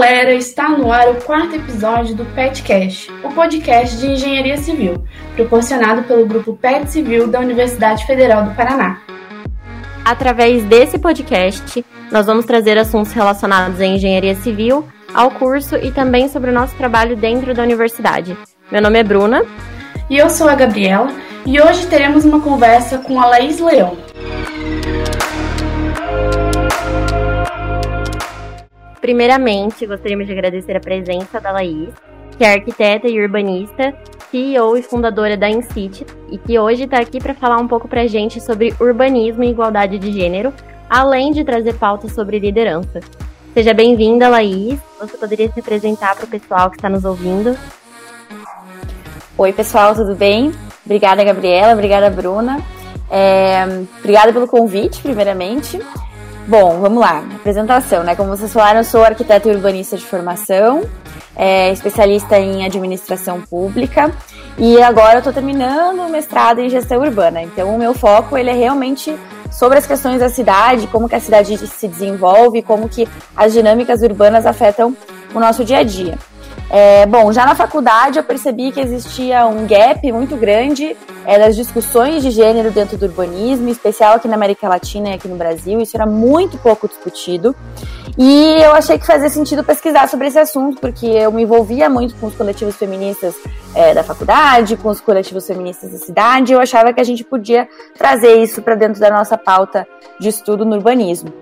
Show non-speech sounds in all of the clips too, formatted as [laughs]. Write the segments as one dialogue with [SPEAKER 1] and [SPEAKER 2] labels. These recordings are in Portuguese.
[SPEAKER 1] galera, está no ar o quarto episódio do PetCast, o podcast de engenharia civil, proporcionado pelo grupo PET Civil da Universidade Federal do Paraná.
[SPEAKER 2] Através desse podcast, nós vamos trazer assuntos relacionados à engenharia civil, ao curso e também sobre o nosso trabalho dentro da universidade. Meu nome é Bruna.
[SPEAKER 1] E eu sou a Gabriela, e hoje teremos uma conversa com a Laís Leão.
[SPEAKER 2] Primeiramente, gostaríamos de agradecer a presença da Laís, que é arquiteta e urbanista, CEO e fundadora da Incite, e que hoje está aqui para falar um pouco para a gente sobre urbanismo e igualdade de gênero, além de trazer pautas sobre liderança. Seja bem-vinda, Laís. Você poderia se apresentar para o pessoal que está nos ouvindo?
[SPEAKER 3] Oi, pessoal, tudo bem? Obrigada, Gabriela. Obrigada, Bruna. É, obrigada pelo convite, primeiramente. Bom, vamos lá. Apresentação, né? Como vocês falaram, eu sou arquiteta e urbanista de formação, é, especialista em administração pública e agora eu estou terminando o mestrado em gestão urbana. Então, o meu foco ele é realmente sobre as questões da cidade, como que a cidade se desenvolve, como que as dinâmicas urbanas afetam o nosso dia a dia. É, bom, já na faculdade eu percebi que existia um gap muito grande é, das discussões de gênero dentro do urbanismo, em especial aqui na América Latina e aqui no Brasil. Isso era muito pouco discutido. E eu achei que fazia sentido pesquisar sobre esse assunto, porque eu me envolvia muito com os coletivos feministas é, da faculdade, com os coletivos feministas da cidade, e eu achava que a gente podia trazer isso para dentro da nossa pauta de estudo no urbanismo.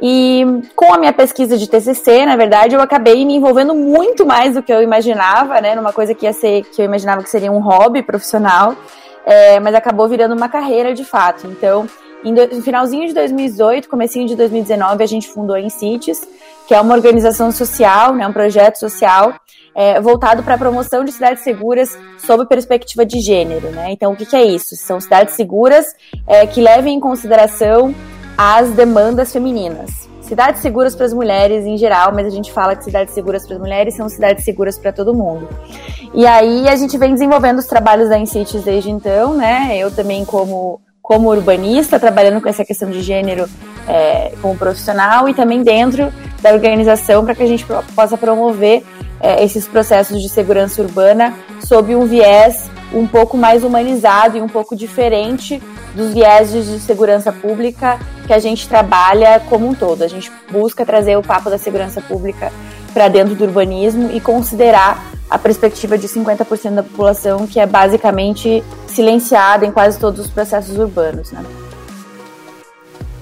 [SPEAKER 3] E com a minha pesquisa de TCC, na verdade, eu acabei me envolvendo muito mais do que eu imaginava, né, numa coisa que ia ser que eu imaginava que seria um hobby profissional, é, mas acabou virando uma carreira de fato. Então, no finalzinho de 2018, comecinho de 2019, a gente fundou a Incites, que é uma organização social, né, um projeto social é, voltado para a promoção de cidades seguras sob perspectiva de gênero. Né? Então, o que, que é isso? São cidades seguras é, que levem em consideração as demandas femininas. Cidades seguras para as mulheres em geral, mas a gente fala que cidades seguras para as mulheres são cidades seguras para todo mundo. E aí a gente vem desenvolvendo os trabalhos da Incites desde então, né? Eu também como como urbanista, trabalhando com essa questão de gênero é, como profissional e também dentro da organização para que a gente possa promover é, esses processos de segurança urbana sob um viés um pouco mais humanizado e um pouco diferente dos vieses de segurança pública que a gente trabalha como um todo. A gente busca trazer o papo da segurança pública para dentro do urbanismo e considerar a perspectiva de 50% da população que é basicamente silenciada em quase todos os processos urbanos, né?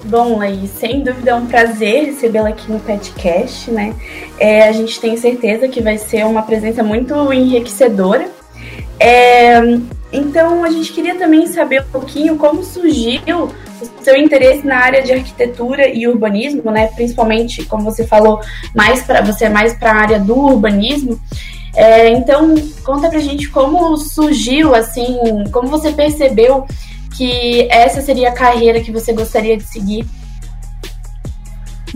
[SPEAKER 1] Bom, aí, sem dúvida é um prazer recebê-la aqui no podcast, né? É, a gente tem certeza que vai ser uma presença muito enriquecedora. É, então, a gente queria também saber um pouquinho como surgiu o seu interesse na área de arquitetura e urbanismo, né? Principalmente, como você falou, mais para você é mais para a área do urbanismo. É, então, conta pra gente como surgiu, assim, como você percebeu que essa seria a carreira que você gostaria de seguir.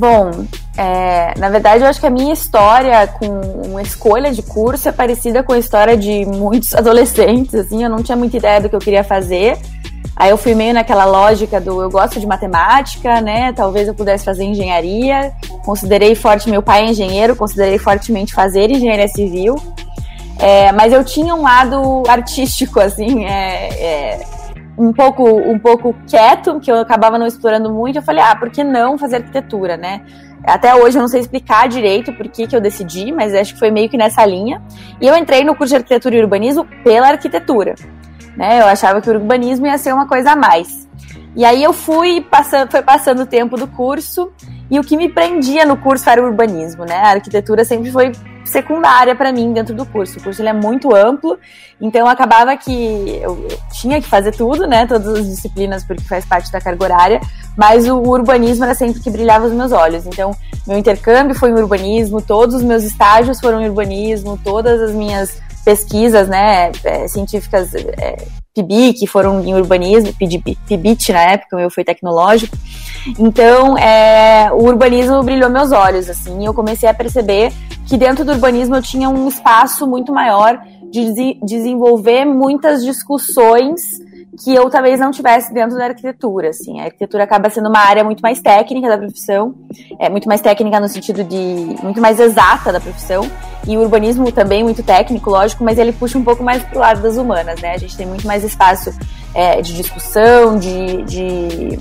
[SPEAKER 3] Bom, é, na verdade, eu acho que a minha história com uma escolha de curso é parecida com a história de muitos [laughs] adolescentes, assim, eu não tinha muita ideia do que eu queria fazer. Aí eu fui meio naquela lógica do eu gosto de matemática, né? Talvez eu pudesse fazer engenharia. Considerei forte, meu pai é engenheiro, considerei fortemente fazer engenharia civil. É, mas eu tinha um lado artístico, assim, é, é, um pouco um pouco quieto, que eu acabava não explorando muito. Eu falei, ah, por que não fazer arquitetura, né? Até hoje eu não sei explicar direito por que, que eu decidi, mas acho que foi meio que nessa linha. E eu entrei no curso de arquitetura e urbanismo pela arquitetura. Né? Eu achava que o urbanismo ia ser uma coisa a mais. E aí eu fui passando, foi passando o tempo do curso e o que me prendia no curso era o urbanismo, né? A arquitetura sempre foi secundária para mim dentro do curso. O curso ele é muito amplo, então acabava que eu, tinha que fazer tudo, né? Todas as disciplinas, porque faz parte da carga horária, mas o urbanismo era sempre que brilhava os meus olhos. Então, meu intercâmbio foi em urbanismo, todos os meus estágios foram em urbanismo, todas as minhas pesquisas, né, é, científicas é, PIBI, que foram em urbanismo, PIBIT na época, o meu foi tecnológico. Então, é, o urbanismo brilhou meus olhos, assim, e eu comecei a perceber que dentro do urbanismo eu tinha um espaço muito maior de desenvolver muitas discussões que eu talvez não tivesse dentro da arquitetura, assim. A arquitetura acaba sendo uma área muito mais técnica da profissão, é muito mais técnica no sentido de muito mais exata da profissão, e o urbanismo também muito técnico, lógico, mas ele puxa um pouco mais pro lado das humanas, né? A gente tem muito mais espaço é, de discussão, de, de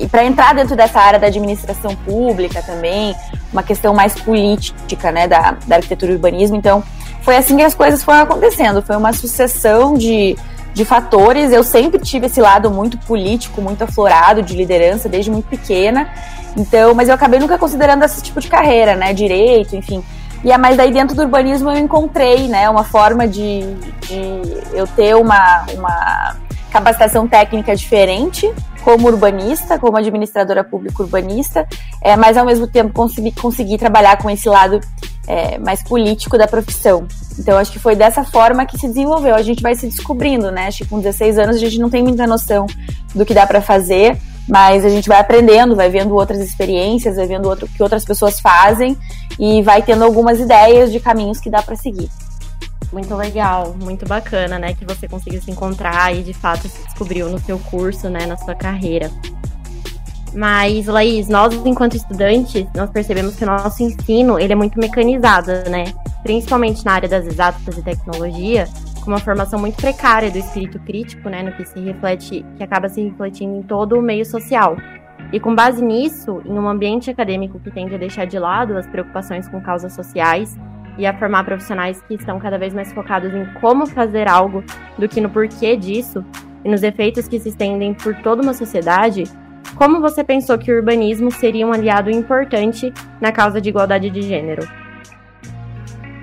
[SPEAKER 3] e para entrar dentro dessa área da administração pública também, uma questão mais política, né, da, da arquitetura e urbanismo. Então, foi assim que as coisas foram acontecendo. Foi uma sucessão de, de fatores. Eu sempre tive esse lado muito político, muito aflorado de liderança desde muito pequena. Então, mas eu acabei nunca considerando esse tipo de carreira, né, direito, enfim. E é mais daí dentro do urbanismo eu encontrei, né, uma forma de, de eu ter uma, uma capacitação técnica diferente como urbanista, como administradora pública urbanista, é, mas ao mesmo tempo conseguir, conseguir trabalhar com esse lado é, mais político da profissão. Então acho que foi dessa forma que se desenvolveu. A gente vai se descobrindo, né? Acho que com 16 anos a gente não tem muita noção do que dá para fazer, mas a gente vai aprendendo, vai vendo outras experiências, vai vendo o que outras pessoas fazem e vai tendo algumas ideias de caminhos que dá para seguir.
[SPEAKER 2] Muito legal, muito bacana, né? Que você conseguiu se encontrar e de fato se descobriu no seu curso, né? Na sua carreira. Mas, Laís, nós, enquanto estudantes, nós percebemos que o nosso ensino, ele é muito mecanizado, né? Principalmente na área das exatas e tecnologia, com uma formação muito precária do espírito crítico, né? No que se reflete, que acaba se refletindo em todo o meio social. E com base nisso, em um ambiente acadêmico que tende a deixar de lado as preocupações com causas sociais e a formar profissionais que estão cada vez mais focados em como fazer algo do que no porquê disso e nos efeitos que se estendem por toda uma sociedade, como você pensou que o urbanismo seria um aliado importante na causa de igualdade de gênero?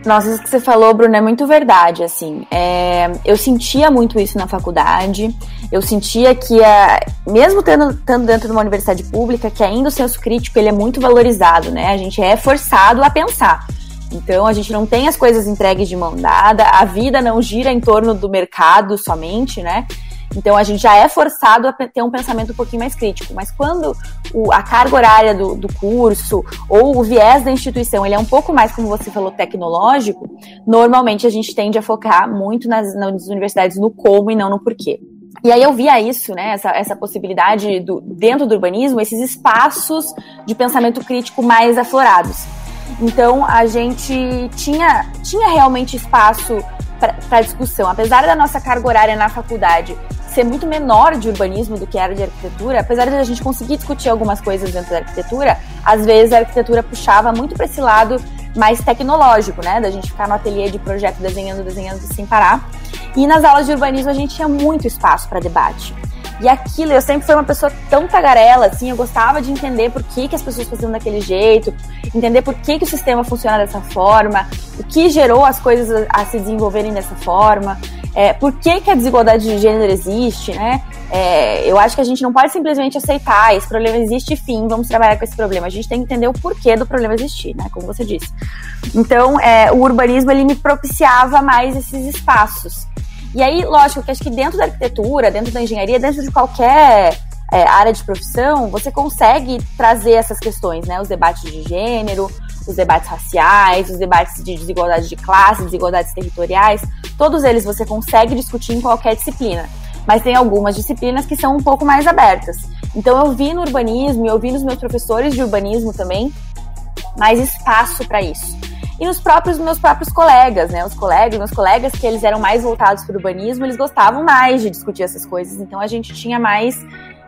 [SPEAKER 3] Nossa, isso que você falou, Bruno, é muito verdade, assim. É, eu sentia muito isso na faculdade. Eu sentia que, a, mesmo tendo, estando dentro de uma universidade pública, que ainda o senso crítico ele é muito valorizado, né? A gente é forçado a pensar. Então a gente não tem as coisas entregues de mão dada, a vida não gira em torno do mercado somente, né? Então a gente já é forçado a ter um pensamento um pouquinho mais crítico. Mas quando o, a carga horária do, do, curso ou o viés da instituição ele é um pouco mais, como você falou, tecnológico, normalmente a gente tende a focar muito nas, nas universidades no como e não no porquê. E aí eu via isso, né, essa, essa possibilidade do, dentro do urbanismo, esses espaços de pensamento crítico mais aflorados. Então a gente tinha, tinha realmente espaço para discussão. Apesar da nossa carga horária na faculdade ser muito menor de urbanismo do que era de arquitetura, apesar de a gente conseguir discutir algumas coisas dentro da arquitetura, às vezes a arquitetura puxava muito para esse lado mais tecnológico, né? Da gente ficar no ateliê de projeto desenhando, desenhando sem parar. E nas aulas de urbanismo a gente tinha muito espaço para debate. E aquilo, eu sempre fui uma pessoa tão tagarela, assim, eu gostava de entender por que, que as pessoas faziam daquele jeito, entender por que, que o sistema funciona dessa forma, o que gerou as coisas a, a se desenvolverem dessa forma, é, por que, que a desigualdade de gênero existe, né? É, eu acho que a gente não pode simplesmente aceitar, esse problema existe, fim, vamos trabalhar com esse problema. A gente tem que entender o porquê do problema existir, né? Como você disse. Então, é, o urbanismo, ele me propiciava mais esses espaços. E aí, lógico que acho que dentro da arquitetura, dentro da engenharia, dentro de qualquer é, área de profissão, você consegue trazer essas questões, né? Os debates de gênero, os debates raciais, os debates de desigualdade de classe, desigualdades territoriais, todos eles você consegue discutir em qualquer disciplina. Mas tem algumas disciplinas que são um pouco mais abertas. Então eu vi no urbanismo e eu vi nos meus professores de urbanismo também mais espaço para isso e nos próprios meus próprios colegas, né? Os colegas, meus colegas que eles eram mais voltados para o urbanismo, eles gostavam mais de discutir essas coisas. Então a gente tinha mais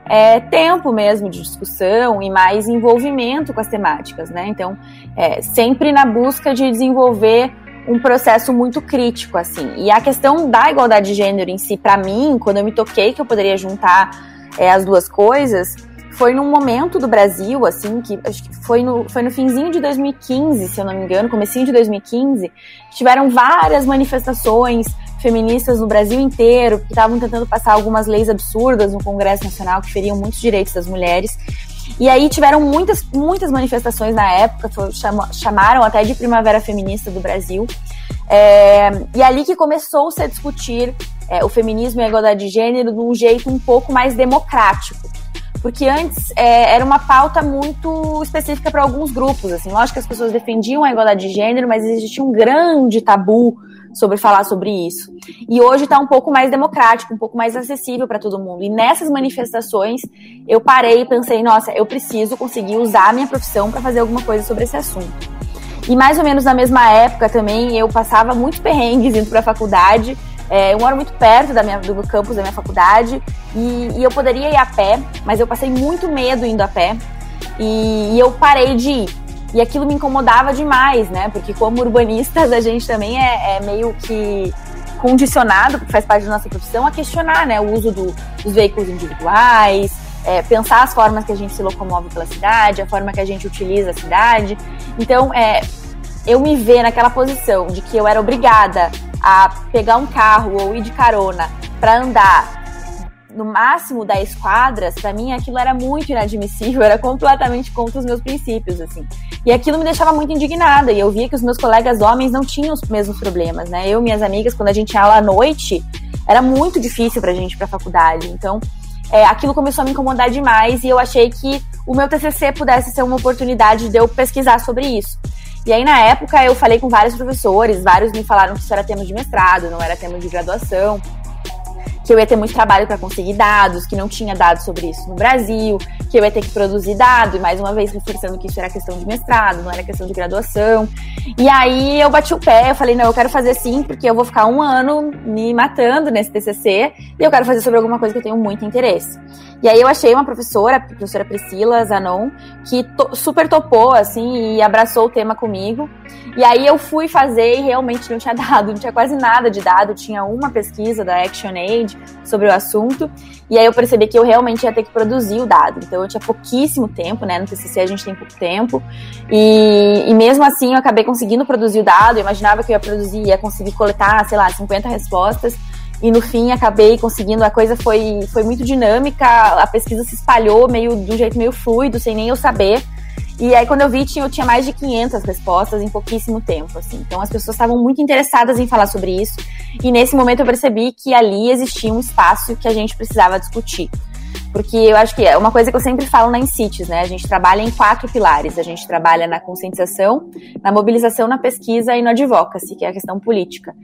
[SPEAKER 3] é, tempo mesmo de discussão e mais envolvimento com as temáticas, né? Então é, sempre na busca de desenvolver um processo muito crítico, assim. E a questão da igualdade de gênero em si, para mim, quando eu me toquei que eu poderia juntar é, as duas coisas, foi num momento do Brasil, assim, que acho que foi no, foi no finzinho de 2015, se eu não me engano, comecinho de 2015, tiveram várias manifestações feministas no Brasil inteiro, que estavam tentando passar algumas leis absurdas no Congresso Nacional que feriam muitos direitos das mulheres. E aí tiveram muitas, muitas manifestações na época, chamaram até de Primavera Feminista do Brasil. É, e ali que começou-se a discutir é, o feminismo e a igualdade de gênero de um jeito um pouco mais democrático porque antes é, era uma pauta muito específica para alguns grupos. Assim, lógico que as pessoas defendiam a igualdade de gênero, mas existia um grande tabu sobre falar sobre isso. E hoje está um pouco mais democrático, um pouco mais acessível para todo mundo. E nessas manifestações, eu parei e pensei, nossa, eu preciso conseguir usar a minha profissão para fazer alguma coisa sobre esse assunto. E mais ou menos na mesma época também, eu passava muitos perrengues indo para a faculdade. É, eu moro muito perto da minha, do campus da minha faculdade e, e, eu poderia ir a pé, mas eu passei muito medo indo a pé e, e eu parei de ir. E aquilo me incomodava demais, né? Porque como urbanistas a gente também é, é meio que condicionado, porque faz parte da nossa profissão, a questionar né, o uso do, dos veículos individuais, é, pensar as formas que a gente se locomove pela cidade, a forma que a gente utiliza a cidade. Então, é, eu me ver naquela posição de que eu era obrigada a pegar um carro ou ir de carona para andar no máximo 10 quadras, para mim aquilo era muito inadmissível, [laughs] era completamente contra os meus princípios, assim. E aquilo me deixava muito indignada, e eu via que os meus colegas homens não tinham os mesmos problemas, né? Eu e minhas amigas, quando a gente ia lá à noite, era muito difícil pra gente ir pra faculdade. Então, é, aquilo começou a me incomodar demais e eu achei que o meu TCC pudesse ser uma oportunidade de eu pesquisar sobre isso. E aí, na época, eu falei com vários professores, vários me falaram que isso era tema de mestrado, não era tema de graduação que eu ia ter muito trabalho para conseguir dados, que não tinha dados sobre isso no Brasil, que eu ia ter que produzir dado, e mais uma vez reforçando que isso era questão de mestrado, não era questão de graduação. E aí eu bati o pé, eu falei, não, eu quero fazer sim, porque eu vou ficar um ano me matando nesse TCC, e eu quero fazer sobre alguma coisa que eu tenho muito interesse. E aí eu achei uma professora, a professora Priscila Zanon, que to super topou, assim, e abraçou o tema comigo. E aí eu fui fazer e realmente não tinha [laughs] dado, não tinha quase nada de dado, tinha uma pesquisa da ActionAid sobre o assunto. E aí eu percebi que eu realmente ia ter que produzir o dado. Então eu tinha pouquíssimo tempo, né? No TCC a gente tem pouco tempo. E, e mesmo assim eu acabei conseguindo produzir o dado. Eu imaginava que eu ia produzir, ia conseguir coletar, sei lá, 50 respostas. E no fim acabei conseguindo, a coisa foi, foi muito dinâmica, a pesquisa se espalhou meio de um jeito meio fluido, sem nem eu saber. E aí, quando eu vi, tinha, eu tinha mais de 500 respostas em pouquíssimo tempo, assim. Então, as pessoas estavam muito interessadas em falar sobre isso. E nesse momento eu percebi que ali existia um espaço que a gente precisava discutir. Porque eu acho que é uma coisa que eu sempre falo na Incites, né? A gente trabalha em quatro pilares. A gente trabalha na conscientização, na mobilização, na pesquisa e no advocacy, que é a questão política.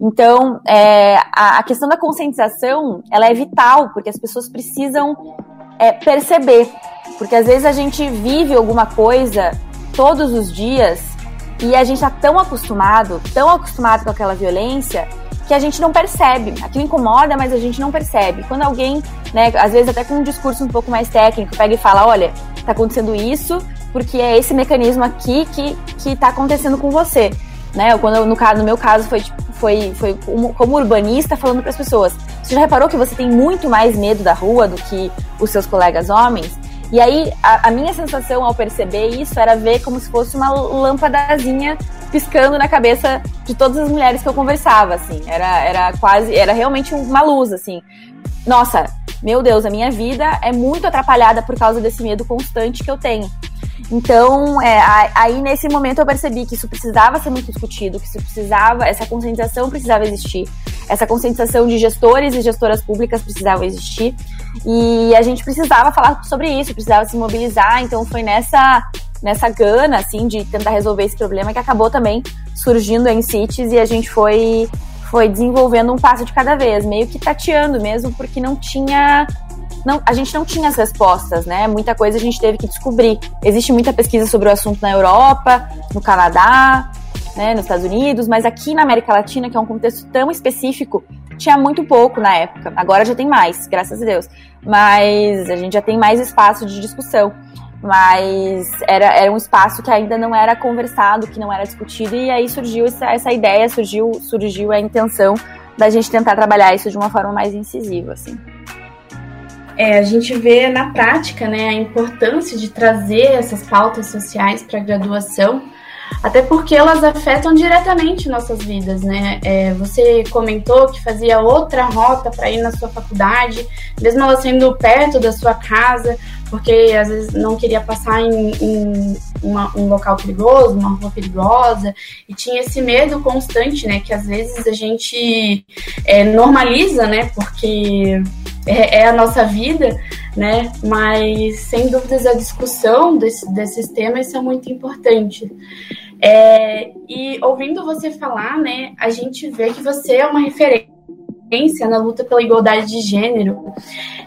[SPEAKER 3] Então, é, a, a, questão da conscientização, ela é vital, porque as pessoas precisam é, perceber. Porque às vezes a gente vive alguma coisa todos os dias e a gente está tão acostumado, tão acostumado com aquela violência, que a gente não percebe. Aquilo incomoda, mas a gente não percebe. Quando alguém, né, às vezes até com um discurso um pouco mais técnico, pega e fala, olha, tá acontecendo isso porque é esse mecanismo aqui que, que tá acontecendo com você. Né? Quando no, caso, no meu caso foi, tipo, foi, foi como urbanista falando para as pessoas. Você já reparou que você tem muito mais medo da rua do que os seus colegas homens? E aí, a, a, minha sensação ao perceber isso era ver como se fosse uma lâmpadazinha piscando na cabeça de todas as mulheres que eu conversava, assim. Era, era quase, era realmente uma luz, assim. Nossa, meu Deus, a minha vida é muito atrapalhada por causa desse medo constante que eu tenho. Então, é, aí nesse momento eu percebi que isso precisava ser muito discutido, que isso precisava, essa conscientização precisava existir, essa conscientização de gestores e gestoras públicas precisava existir, e a gente precisava falar sobre isso, precisava se mobilizar, então foi nessa nessa gana, assim, de tentar resolver esse problema que acabou também surgindo em CITES e a gente foi foi desenvolvendo um passo de cada vez, meio que tateando mesmo, porque não tinha não, a gente não tinha as respostas, né? Muita coisa a gente teve que descobrir. Existe muita pesquisa sobre o assunto na Europa, no Canadá, né, nos Estados Unidos, mas aqui na América Latina, que é um contexto tão específico, tinha muito pouco na época. Agora já tem mais, graças a Deus. Mas a gente já tem mais espaço de discussão. Mas era, era um espaço que ainda não era conversado, que não era discutido, e aí surgiu essa, essa ideia, surgiu, surgiu a intenção da gente tentar trabalhar isso de uma forma mais incisiva, assim.
[SPEAKER 1] É, a gente vê na prática né, a importância de trazer essas pautas sociais para a graduação, até porque elas afetam diretamente nossas vidas, né? É, você comentou que fazia outra rota para ir na sua faculdade, mesmo ela sendo perto da sua casa, porque às vezes não queria passar em, em uma, um local perigoso, uma rua perigosa, e tinha esse medo constante, né? Que às vezes a gente é, normaliza, né? Porque é, é, a nossa vida, né? Mas sem dúvidas a discussão desse, desses temas são muito importantes. É, e ouvindo você falar, né, a gente vê que você é uma referência na luta pela igualdade de gênero.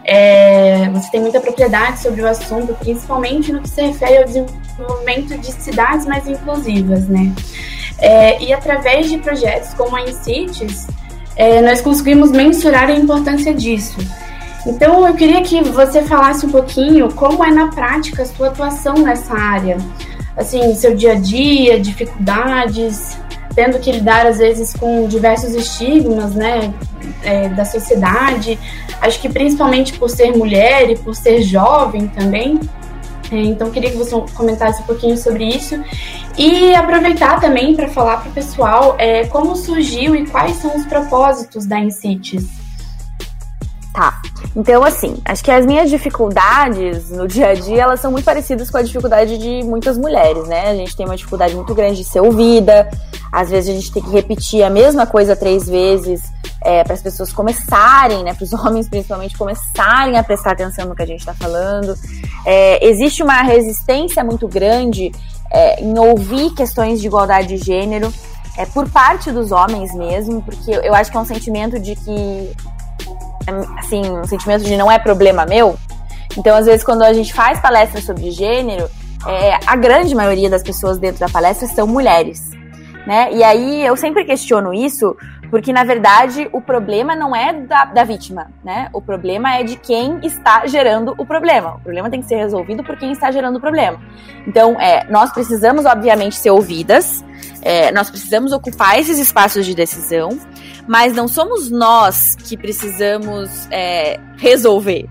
[SPEAKER 1] É, você tem muita propriedade sobre o assunto, principalmente no que se refere ao desenvolvimento de cidades mais inclusivas, né? É, e através de projetos como a INCITES, é, nós conseguimos mensurar a importância disso. Então, eu queria que você falasse um pouquinho como é na prática a sua atuação nessa área. Assim, seu dia a dia, dificuldades, tendo que lidar às vezes com diversos estigmas, né, é, da sociedade. Acho que principalmente por ser mulher e por ser jovem também. É, então, queria que você comentasse um pouquinho sobre isso e aproveitar também para falar para o pessoal é, como surgiu e quais são os propósitos da Incites.
[SPEAKER 3] Tá. Então, assim, acho que as minhas dificuldades no dia a dia, elas são muito parecidas com a dificuldade de muitas mulheres, né? A gente tem uma dificuldade muito grande de ser ouvida, às vezes a gente tem que repetir a mesma coisa três vezes é, para as pessoas começarem, né? Para os [laughs] homens principalmente começarem a prestar atenção no que a gente está falando. É, existe uma resistência muito grande é, em ouvir questões de igualdade de gênero. É, por parte dos homens mesmo, porque eu acho que é um sentimento de que assim, um sentimento de não é problema meu. Então, às vezes, quando a gente faz palestras sobre gênero, é, a grande maioria das pessoas dentro da palestra são mulheres. Né? E aí eu sempre questiono isso, porque na verdade o problema não é da, da vítima, né? O problema é de quem está gerando o problema. O problema tem que ser resolvido por quem está gerando o problema. Então, é, nós precisamos, obviamente, ser ouvidas, é, nós precisamos ocupar esses espaços de decisão, mas não somos nós que precisamos é, resolver.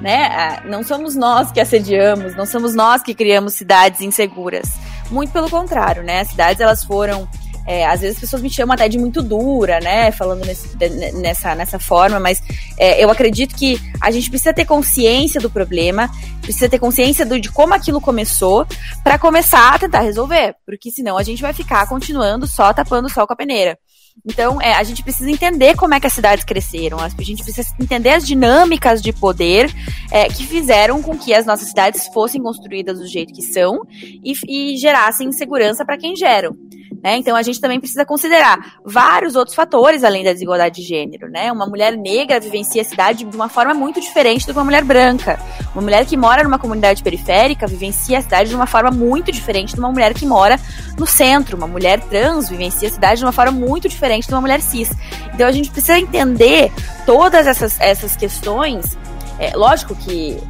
[SPEAKER 3] Né? Ah, não somos nós que assediamos, não somos nós que criamos cidades inseguras. Muito pelo contrário, né? As cidades elas foram é, às vezes as pessoas me chamam até de muito dura, né? Falando nesse, nessa, nessa forma, mas é, eu acredito que a gente precisa ter consciência do problema, precisa ter consciência do, de como aquilo começou, para começar a tentar resolver. Porque senão a gente vai ficar continuando só tapando o sol com a peneira. Então, é, a gente precisa entender como é que as cidades cresceram, a gente precisa entender as dinâmicas de poder é, que fizeram com que as nossas cidades fossem construídas do jeito que são e, e gerassem segurança para quem geram. Né? Então a gente também precisa considerar vários outros fatores além da desigualdade de gênero. Né? Uma mulher negra vivencia a cidade de uma forma muito diferente do que uma mulher branca. Uma mulher que mora numa comunidade periférica vivencia a cidade de uma forma muito diferente de uma mulher que mora no centro. Uma mulher trans vivencia a cidade de uma forma muito diferente de uma mulher cis. Então a gente precisa entender todas essas, essas questões. É, lógico que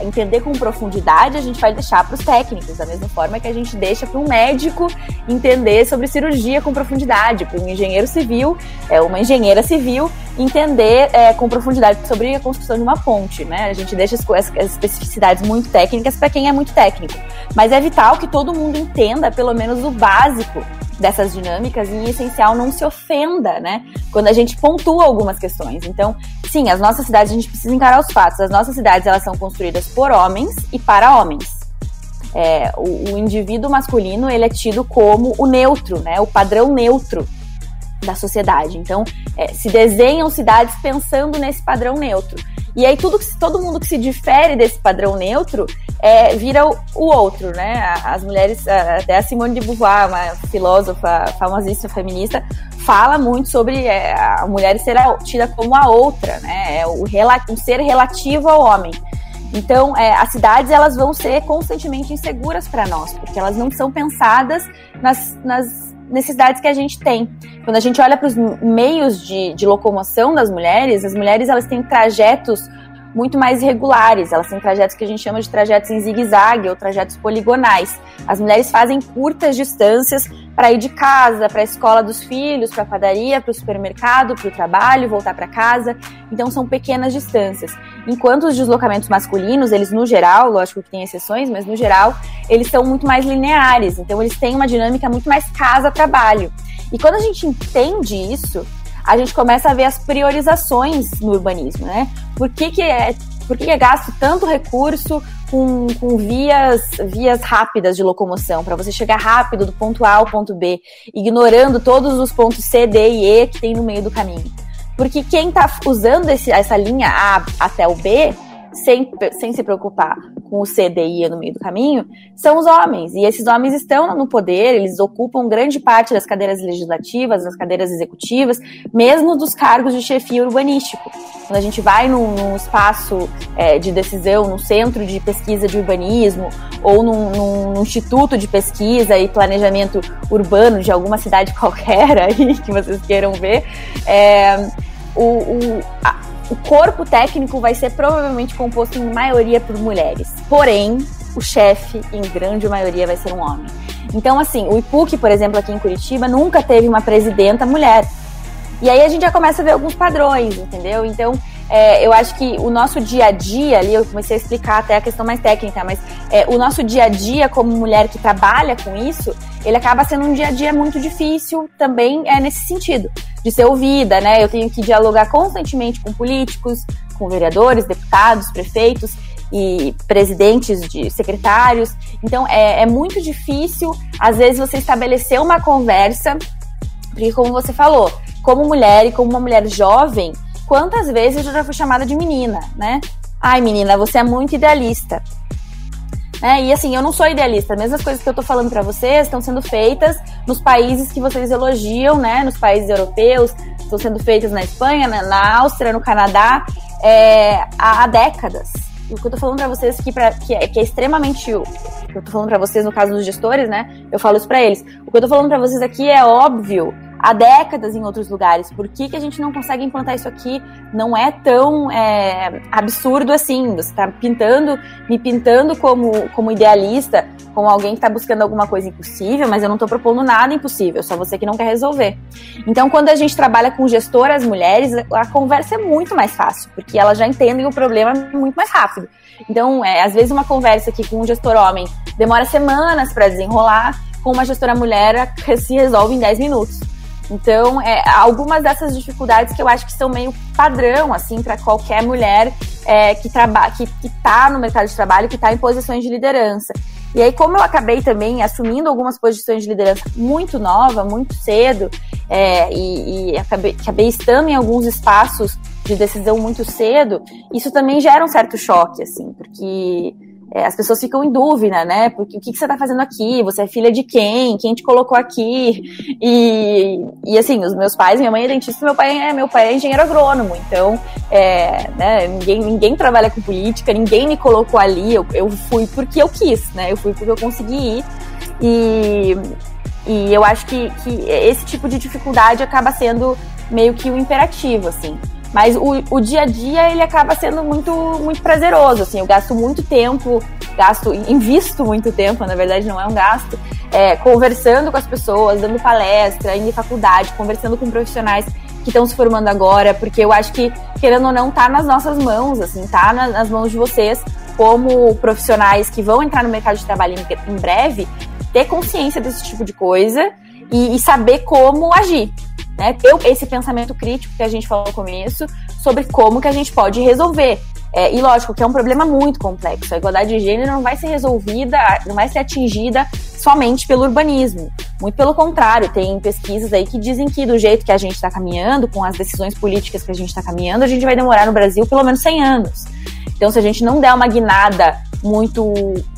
[SPEAKER 3] entender com profundidade, a gente vai deixar para os técnicos, da mesma forma que a gente deixa para um médico entender sobre cirurgia com profundidade, para um engenheiro civil, é, uma engenheira civil entender é, com profundidade sobre a construção de uma ponte, né? A gente deixa as, as, as especificidades muito técnicas para quem é muito técnico, mas é vital que todo mundo entenda pelo menos o básico dessas dinâmicas e, em essencial, não se ofenda, né? Quando a gente pontua algumas questões. Então, sim, as nossas cidades, a gente precisa encarar os fatos. As nossas cidades, elas são construídas por homens e para homens. É, o, o indivíduo masculino, ele é tido como o neutro, né? O padrão neutro da sociedade. Então, é, se desenham cidades pensando nesse padrão neutro. E aí tudo todo mundo que se difere desse padrão neutro é, vira o, o, outro, né? As mulheres, até a Simone de Beauvoir, uma filósofa famosíssima feminista, fala muito sobre é, a mulher ser tida como a outra, né? É o um ser relativo ao homem. Então, é, as cidades elas vão ser constantemente inseguras para nós, porque elas não são pensadas nas, nas necessidades que a gente tem. Quando a gente olha para os meios de, de locomoção das mulheres, as mulheres elas têm trajetos muito mais irregulares. Elas têm trajetos que a gente chama de trajetos em zigue-zague ou trajetos poligonais. As mulheres fazem curtas distâncias para ir de casa, para a escola dos filhos, para a padaria, para o supermercado, para o trabalho, voltar para casa. Então são pequenas distâncias. Enquanto os deslocamentos masculinos, eles no geral, lógico que tem exceções, mas no geral, eles são muito mais lineares. Então eles têm uma dinâmica muito mais casa-trabalho. E quando a gente entende isso, a gente começa a ver as priorizações no urbanismo, né? Por que, que é por que é gasto tanto recurso com, com vias, vias rápidas de locomoção, para você chegar rápido do ponto A ao ponto B, ignorando todos os pontos C, D e E que tem no meio do caminho? Porque quem está usando esse, essa linha A até o B sem, sem se preocupar com o CDI no meio do caminho, são os homens. E esses homens estão no poder, eles ocupam grande parte das cadeiras legislativas, das cadeiras executivas, mesmo dos cargos de chefia urbanístico. Quando a gente vai num, num espaço é, de decisão, num centro de pesquisa de urbanismo, ou num, num, num, instituto de pesquisa e planejamento urbano de alguma cidade [laughs] qualquer aí que vocês queiram ver, é, o, o, a, o corpo técnico vai ser provavelmente composto em maioria por mulheres. Porém, o chefe, em grande maioria, vai ser um homem. Então, assim, o IPUC, por exemplo, aqui em Curitiba, nunca teve uma presidenta mulher. E aí a gente já começa a ver alguns padrões, entendeu? Então, é, eu acho que o nosso dia a dia ali, eu comecei a explicar até a questão mais técnica, mas é, o nosso dia a dia como mulher que trabalha com isso, ele acaba sendo um dia a dia muito difícil também é nesse sentido, de ser ouvida, né? Eu tenho que dialogar constantemente com políticos, com vereadores, deputados, prefeitos e presidentes de secretários. Então é, é muito difícil, às vezes, você estabelecer uma conversa, porque como você falou, como mulher e como uma mulher jovem, quantas vezes eu já fui chamada de menina, né? Ai, menina, você é muito idealista. É, e assim, eu não sou idealista. As mesmas coisas que eu tô falando para vocês estão sendo feitas nos países que vocês elogiam, né? Nos países europeus, estão sendo feitas na Espanha, na, na Áustria, no Canadá, é, há, há, décadas. O que eu tô falando para vocês que, pra, que, é, que é extremamente. Eu tô falando para vocês no caso dos gestores, né? Eu falo isso para eles. O que eu tô falando para vocês aqui é óbvio há décadas em outros lugares. Por que, que a gente não consegue implantar isso aqui? Não é tão é, absurdo assim. Você está pintando, me pintando como, como idealista, como alguém que está buscando alguma coisa impossível, mas eu não estou propondo nada impossível, só você que não quer resolver. Então, quando a gente trabalha com gestoras mulheres, a conversa é muito mais fácil, porque elas já entendem o problema muito mais rápido. Então, é, às vezes, uma conversa aqui com um gestor homem demora semanas para desenrolar, com uma gestora mulher se resolve em 10 minutos. Então, é, algumas dessas dificuldades que eu acho que são meio padrão, assim, para qualquer mulher é, que trabalha, que, está no mercado de trabalho, que está em posições de liderança. E aí, como eu acabei também assumindo algumas posições de liderança muito nova, muito cedo, é, e, e acabei, acabei estando em alguns espaços de decisão muito cedo, isso também gera um certo choque, assim, porque é, as pessoas ficam em dúvida, né? Porque o que, que você está fazendo aqui? Você é filha de quem? Quem te colocou aqui? E, e assim, os meus pais, minha mãe é dentista, meu pai é meu pai é engenheiro agrônomo. Então, é, né, ninguém, ninguém trabalha com política, ninguém me colocou ali. Eu, eu fui porque eu quis, né? Eu fui porque eu consegui ir. E, e eu acho que, que esse tipo de dificuldade acaba sendo meio que o um imperativo, assim. Mas o, o dia a dia ele acaba sendo muito, muito prazeroso. Assim, eu gasto muito tempo, gasto, invisto muito tempo, na verdade não é um gasto, é, conversando com as pessoas, dando palestra, indo em faculdade, conversando com profissionais que estão se formando agora, porque eu acho que, querendo ou não, tá nas nossas mãos, assim, tá nas mãos de vocês, como profissionais que vão entrar no mercado de trabalho em, em breve, ter consciência desse tipo de coisa e, e saber como agir né? Ter esse pensamento crítico que a gente falou no começo sobre como que a gente pode resolver. É, e lógico que é um problema muito complexo. A igualdade de gênero não vai ser resolvida, não vai ser atingida somente pelo urbanismo. Muito pelo contrário, tem pesquisas aí que dizem que do jeito que a gente está caminhando, com as decisões políticas que a gente está caminhando, a gente vai demorar no Brasil pelo menos 100 anos. Então, se a gente não der uma guinada muito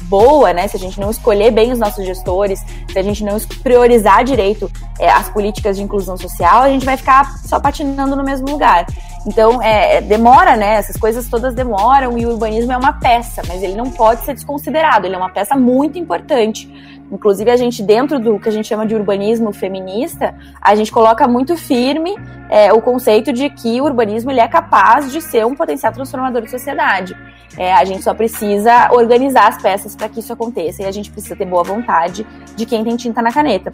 [SPEAKER 3] boa, né? Se a gente não escolher bem os nossos gestores, se a gente não priorizar direito é, as políticas de inclusão social, a gente vai ficar só patinando no mesmo lugar. Então, é, demora, né? Essas coisas todas demoram e o urbanismo é uma peça, mas ele não pode ser desconsiderado. Ele é uma peça muito importante. Inclusive, a gente, dentro do que a gente chama de urbanismo feminista, a gente coloca muito firme é, o conceito de que o urbanismo ele é capaz de ser um potencial transformador de sociedade. É, a gente só precisa organizar as peças para que isso aconteça e a gente precisa ter boa vontade de quem tem tinta na caneta.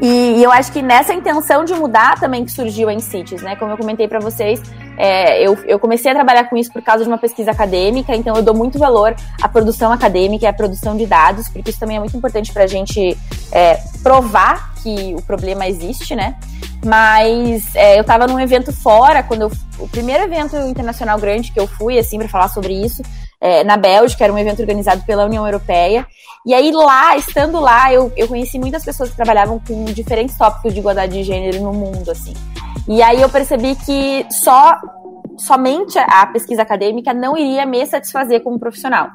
[SPEAKER 3] E, e, eu acho que nessa intenção de mudar também que surgiu a Cities, né? Como eu comentei para vocês, é, eu, eu comecei a trabalhar com isso por causa de uma pesquisa acadêmica, então eu dou muito valor à produção acadêmica e à produção de dados, porque isso também é muito importante para a gente é, provar que o problema existe, né? Mas é, eu estava num evento fora, quando eu, o primeiro evento internacional grande que eu fui, assim, para falar sobre isso, é, na Bélgica, era um evento organizado pela União Europeia. E aí lá, estando lá, eu, eu conheci muitas pessoas que trabalhavam com diferentes tópicos de igualdade de gênero no mundo, assim. E aí eu percebi que só somente a pesquisa acadêmica não iria me satisfazer como profissional.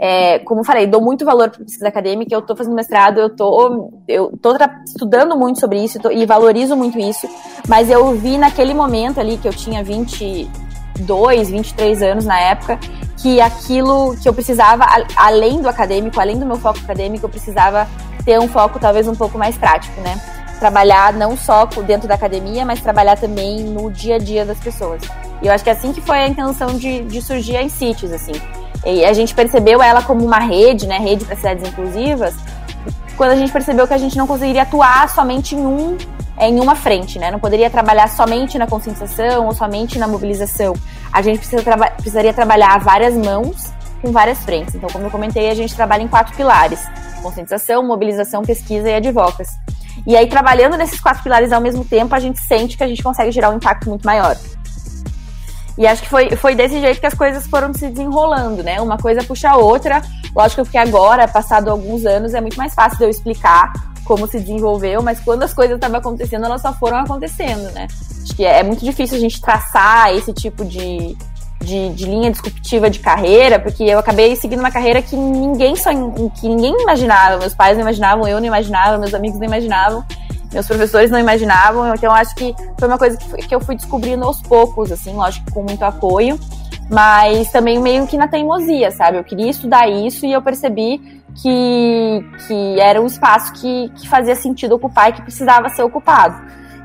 [SPEAKER 3] É, como falei, dou muito valor para pesquisa acadêmica, eu estou fazendo mestrado, eu tô, eu tô estudando muito sobre isso tô, e valorizo muito isso, mas eu vi naquele momento ali que eu tinha 22, 23 anos na época, que aquilo que eu precisava, além do acadêmico, além do meu foco acadêmico, eu precisava ter um foco talvez um pouco mais prático, né? Trabalhar não só dentro da academia, mas trabalhar também no dia a dia das pessoas. E eu acho que é assim que foi a intenção de, de surgir a Cities, assim. E a gente percebeu ela como uma rede, né, rede para cidades inclusivas, quando a gente percebeu que a gente não conseguiria atuar somente em um em uma frente, né? Não poderia trabalhar somente na conscientização ou somente na mobilização. A gente precisa traba precisaria trabalhar várias mãos com várias frentes. Então, como eu comentei, a gente trabalha em quatro pilares: conscientização, mobilização, pesquisa e advocacy. E aí, trabalhando nesses quatro pilares ao mesmo tempo, a gente sente que a gente consegue gerar um impacto muito maior. E acho que foi, foi desse jeito que as coisas foram se desenrolando, né? Uma coisa puxa a outra. Lógico que agora, passado alguns anos, é muito mais fácil de eu explicar como se desenvolveu, mas quando as coisas estavam acontecendo, elas só foram acontecendo, né? Acho que é muito difícil a gente traçar esse tipo de, de, de, linha disruptiva de carreira, porque eu acabei seguindo uma carreira que ninguém só que ninguém imaginava, meus pais não imaginavam, eu não imaginava, meus amigos não imaginavam meus professores não imaginavam, então acho que foi uma coisa que, que eu fui descobrindo aos poucos, assim, lógico, com muito apoio, mas também meio que na teimosia, sabe? Eu queria estudar isso e eu percebi que, que era um espaço que, que fazia sentido ocupar e que precisava ser ocupado.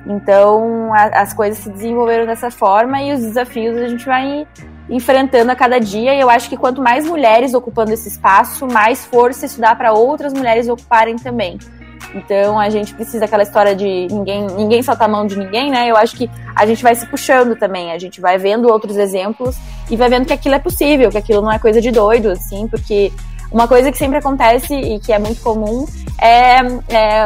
[SPEAKER 3] Então, a, as coisas se desenvolveram dessa forma e os desafios a gente vai enfrentando a cada dia. E eu acho que quanto mais mulheres ocupando esse espaço, mais força isso dá para outras mulheres ocuparem também. Então a gente precisa daquela história de ninguém, ninguém solta a mão de ninguém, né? Eu acho que a gente vai se puxando também, a gente vai vendo outros exemplos e vai vendo que aquilo é possível, que aquilo não é coisa de doido, assim, porque uma coisa que sempre acontece e que é muito comum é, é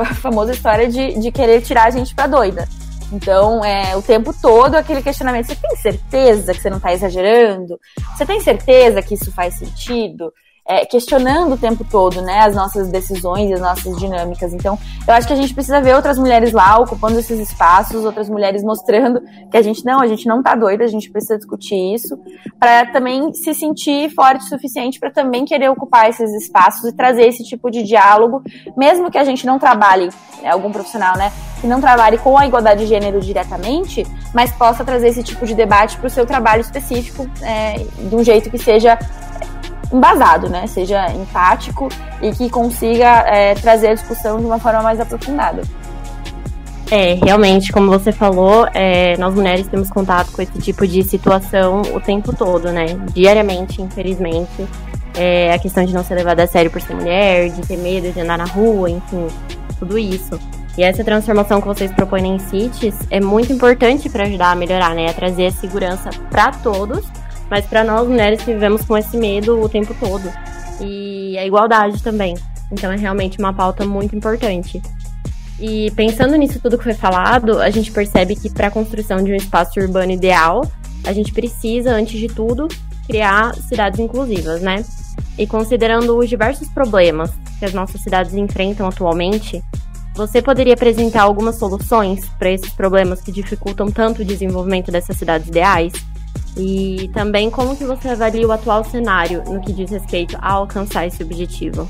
[SPEAKER 3] a famosa história de, de querer tirar a gente pra doida. Então, é, o tempo todo aquele questionamento: você tem certeza que você não está exagerando? Você tem certeza que isso faz sentido? É, questionando o tempo todo, né, as nossas decisões e as nossas dinâmicas. Então, eu acho que a gente precisa ver outras mulheres lá ocupando esses espaços, outras mulheres mostrando que a gente não, a gente não tá doida, a gente precisa discutir isso, para também se sentir forte o suficiente para também querer ocupar esses espaços e trazer esse tipo de diálogo, mesmo que a gente não trabalhe, é, algum profissional, né, que não trabalhe com a igualdade de gênero diretamente, mas possa trazer esse tipo de debate para o seu trabalho específico, é, de um jeito que seja embasado, né? Seja empático e que consiga é, trazer a discussão de uma forma mais aprofundada.
[SPEAKER 2] É, realmente, como você falou, é, nós mulheres temos contato com esse tipo de situação o tempo todo, né? Diariamente, infelizmente. É, a questão de não ser levada a sério por ser mulher, de ter medo de andar na rua, enfim, tudo isso. E essa transformação que vocês propõem em CITES é muito importante para ajudar a melhorar, né? A trazer a segurança para todos mas para nós mulheres que vivemos com esse medo o tempo todo. E a igualdade também. Então é realmente uma pauta muito importante. E pensando nisso tudo que foi falado, a gente percebe que para a construção de um espaço urbano ideal, a gente precisa, antes de tudo, criar cidades inclusivas, né? E considerando os diversos problemas que as nossas cidades enfrentam atualmente, você poderia apresentar algumas soluções para esses problemas que dificultam tanto o desenvolvimento dessas cidades ideais? E também como que você avalia o atual cenário no que diz respeito a alcançar esse objetivo?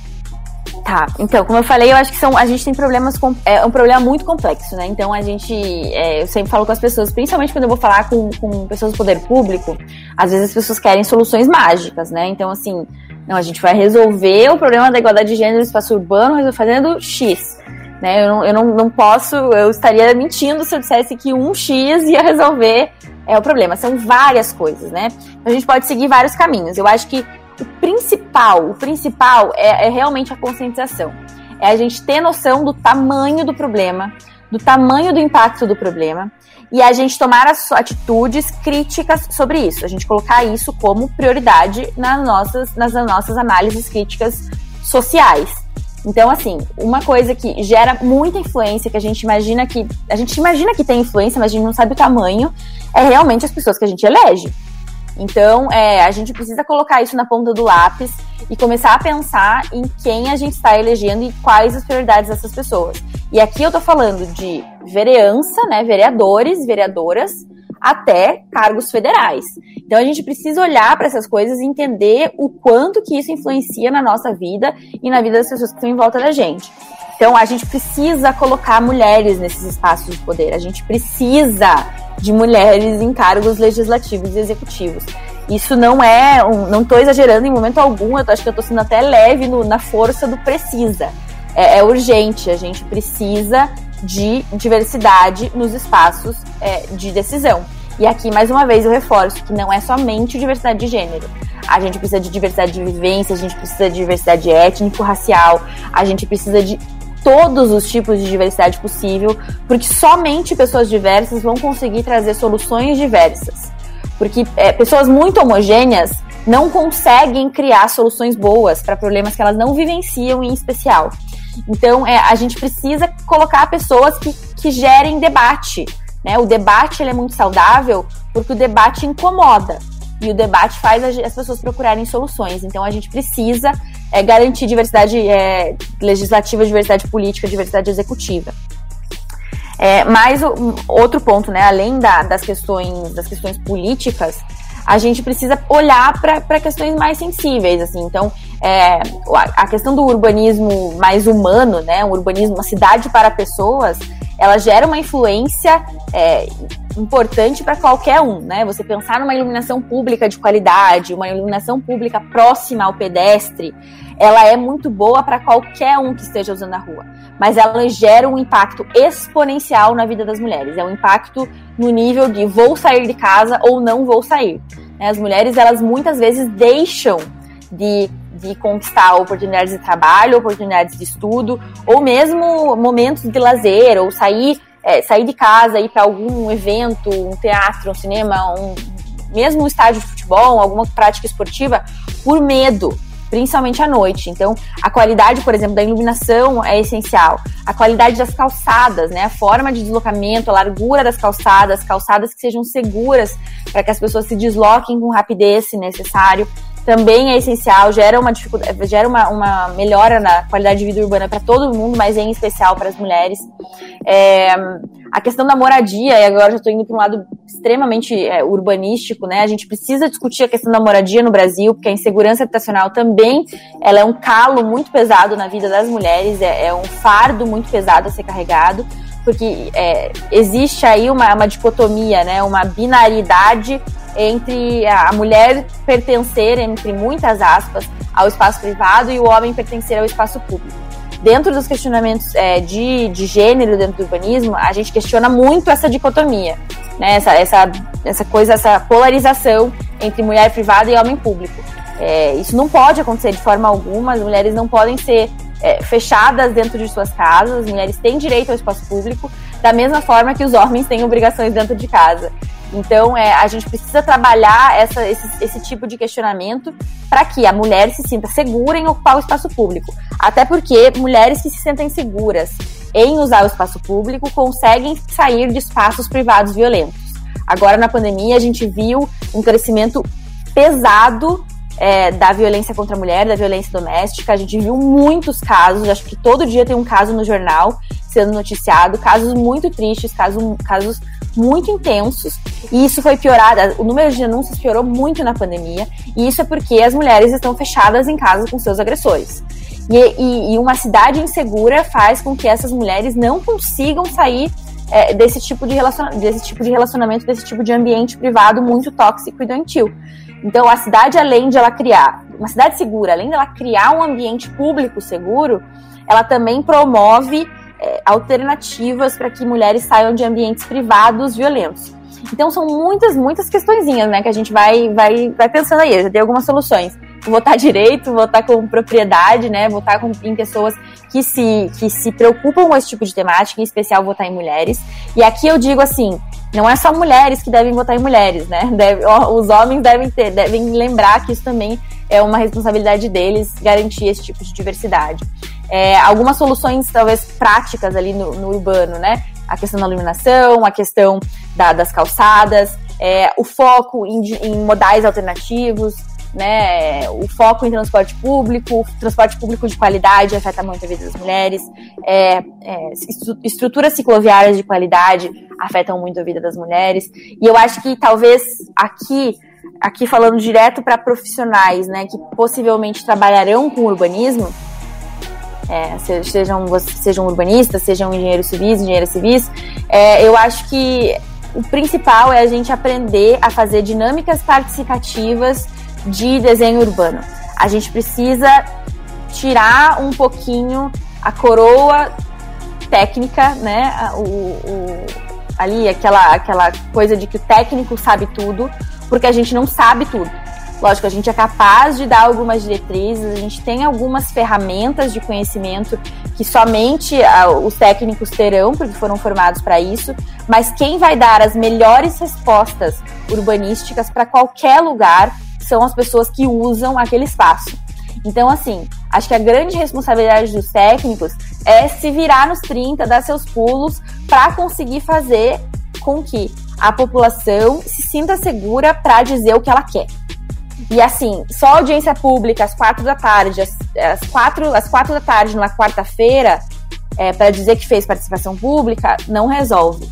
[SPEAKER 3] Tá, então, como eu falei, eu acho que são, a gente tem problemas, com, é um problema muito complexo, né? Então, a gente, é, eu sempre falo com as pessoas, principalmente quando eu vou falar com, com pessoas do poder público, às vezes as pessoas querem soluções mágicas, né? Então, assim, não, a gente vai resolver o problema da igualdade de gênero no espaço urbano fazendo X. Né? Eu, não, eu não, não posso, eu estaria mentindo se eu dissesse que um X ia resolver é o problema. São várias coisas, né? A gente pode seguir vários caminhos. Eu acho que o principal, o principal é, é realmente a conscientização. É a gente ter noção do tamanho do problema, do tamanho do impacto do problema e a gente tomar as atitudes críticas sobre isso. A gente colocar isso como prioridade nas nossas, nas nossas análises críticas sociais. Então, assim, uma coisa que gera muita influência, que a gente imagina que. A gente imagina que tem influência, mas a gente não sabe o tamanho, é realmente as pessoas que a gente elege. Então, é, a gente precisa colocar isso na ponta do lápis e começar a pensar em quem a gente está elegendo e quais as prioridades dessas pessoas. E aqui eu tô falando de vereança, né, vereadores, vereadoras, até cargos federais. Então a gente precisa olhar para essas coisas e entender o quanto que isso influencia na nossa vida e na vida das pessoas que estão em volta da gente. Então a gente precisa colocar mulheres nesses espaços de poder. A gente precisa de mulheres em cargos legislativos e executivos. Isso não é, um, não estou exagerando em momento algum. Eu acho que eu estou sendo até leve no, na força do precisa. É, é, urgente. A gente precisa de diversidade nos espaços é, de decisão. E aqui, mais uma vez, eu reforço que não é somente diversidade de gênero. A gente precisa de diversidade de vivência, a gente precisa de diversidade étnico-racial, a gente precisa de todos os tipos de diversidade possível, porque somente pessoas diversas vão conseguir trazer soluções diversas. Porque é, pessoas muito homogêneas não conseguem criar soluções boas para problemas que elas não vivenciam em especial. Então, é, a gente precisa colocar pessoas que, que gerem debate. Né? O debate ele é muito saudável porque o debate incomoda. E o debate faz as pessoas procurarem soluções. Então, a gente precisa é, garantir diversidade é, legislativa, diversidade política, diversidade executiva. É, mas outro ponto, né, além da, das questões das questões políticas, a gente precisa olhar para questões mais sensíveis, assim. Então, é, a questão do urbanismo mais humano, né, um urbanismo, uma cidade para pessoas, ela gera uma influência é, importante para qualquer um, né? Você pensar numa iluminação pública de qualidade, uma iluminação pública próxima ao pedestre, ela é muito boa para qualquer um que esteja usando a rua, mas ela gera um impacto exponencial na vida das mulheres. É um impacto no nível de vou sair de casa ou não vou sair. Né? As mulheres, elas muitas vezes deixam de de conquistar oportunidades de trabalho, oportunidades de estudo, ou mesmo momentos de lazer, ou sair, é, sair de casa, ir para algum evento, um teatro, um cinema, um, mesmo um estádio de futebol, alguma prática esportiva, por medo, principalmente à noite. Então, a qualidade, por exemplo, da iluminação é essencial. A qualidade das calçadas, né? A forma de deslocamento, a largura das calçadas, calçadas que sejam seguras para que as pessoas se desloquem com rapidez se necessário também é essencial, gera uma dificuldade, gera uma, uma melhora na qualidade de vida urbana para todo mundo, mas em especial para as mulheres. É, a questão da moradia, e agora já estou indo para um lado extremamente é, urbanístico, né? A gente precisa discutir a questão da moradia no Brasil, porque a insegurança habitacional também ela é um calo muito pesado na vida das mulheres, é, é um fardo muito pesado a ser carregado porque é, existe aí uma, uma dicotomia, né, uma binaridade entre a mulher pertencer, entre muitas aspas, ao espaço privado e o homem pertencer ao espaço público. Dentro dos questionamentos é, de, de gênero dentro do urbanismo, a gente questiona muito essa dicotomia, né? essa, essa, essa coisa, essa polarização entre mulher privada e homem público. É, isso não pode acontecer de forma alguma, as mulheres não podem ser é, fechadas dentro de suas casas, as mulheres têm direito ao espaço público, da mesma forma que os homens têm obrigações dentro de casa. Então, é, a gente precisa trabalhar essa, esse, esse tipo de questionamento para que a mulher se sinta segura em ocupar o espaço público. Até porque mulheres que se sentem seguras em usar o espaço público conseguem sair de espaços privados violentos. Agora, na pandemia, a gente viu um crescimento pesado é, da violência contra a mulher, da violência doméstica. A gente viu muitos casos, acho que todo dia tem um caso no jornal sendo noticiado, casos muito tristes, casos, casos muito intensos, e isso foi piorado, o número de denúncias piorou muito na pandemia, e isso é porque as mulheres estão fechadas em casa com seus agressores. E, e, e uma cidade insegura faz com que essas mulheres não consigam sair é, desse, tipo de desse tipo de relacionamento, desse tipo de ambiente privado muito tóxico e doentio. Então, a cidade, além de ela criar uma cidade segura, além de ela criar um ambiente público seguro, ela também promove é, alternativas para que mulheres saiam de ambientes privados violentos. Então são muitas, muitas questõezinhas, né, que a gente vai, vai, vai pensando aí. Eu já dei algumas soluções. Votar direito, votar com propriedade, né, votar com, em pessoas que se, que se preocupam com esse tipo de temática, em especial votar em mulheres. E aqui eu digo assim, não é só mulheres que devem votar em mulheres, né? Deve, os homens devem ter, devem lembrar que isso também é uma responsabilidade deles garantir esse tipo de diversidade. É, algumas soluções, talvez, práticas ali no, no, urbano, né? A questão da iluminação, a questão da, das calçadas, é, o foco em, em modais alternativos, né? O foco em transporte público, transporte público de qualidade afeta muito a vida das mulheres, é, é, estruturas cicloviárias de qualidade afetam muito a vida das mulheres. E eu acho que talvez aqui, aqui falando direto para profissionais, né, que possivelmente trabalharão com urbanismo, é, sejam, sejam urbanistas, sejam engenheiros civis, engenheiras civis, é, eu acho que o principal é a gente aprender a fazer dinâmicas participativas de desenho urbano. A gente precisa tirar um pouquinho a coroa técnica, né? O, o, ali, aquela, aquela coisa de que o técnico sabe tudo, porque a gente não sabe tudo. Lógico, a gente é capaz de dar algumas diretrizes, a gente tem algumas ferramentas de conhecimento que somente uh, os técnicos terão, porque foram formados para isso, mas quem vai dar as melhores respostas urbanísticas para qualquer lugar são as pessoas que usam aquele espaço. Então, assim, acho que a grande responsabilidade dos técnicos é se virar nos 30, dar seus pulos para conseguir fazer com que a população se sinta segura para dizer o que ela quer. E assim, só audiência pública às quatro da tarde, às, às quatro, às quatro da tarde numa quarta-feira, é, para dizer que fez participação pública, não resolve.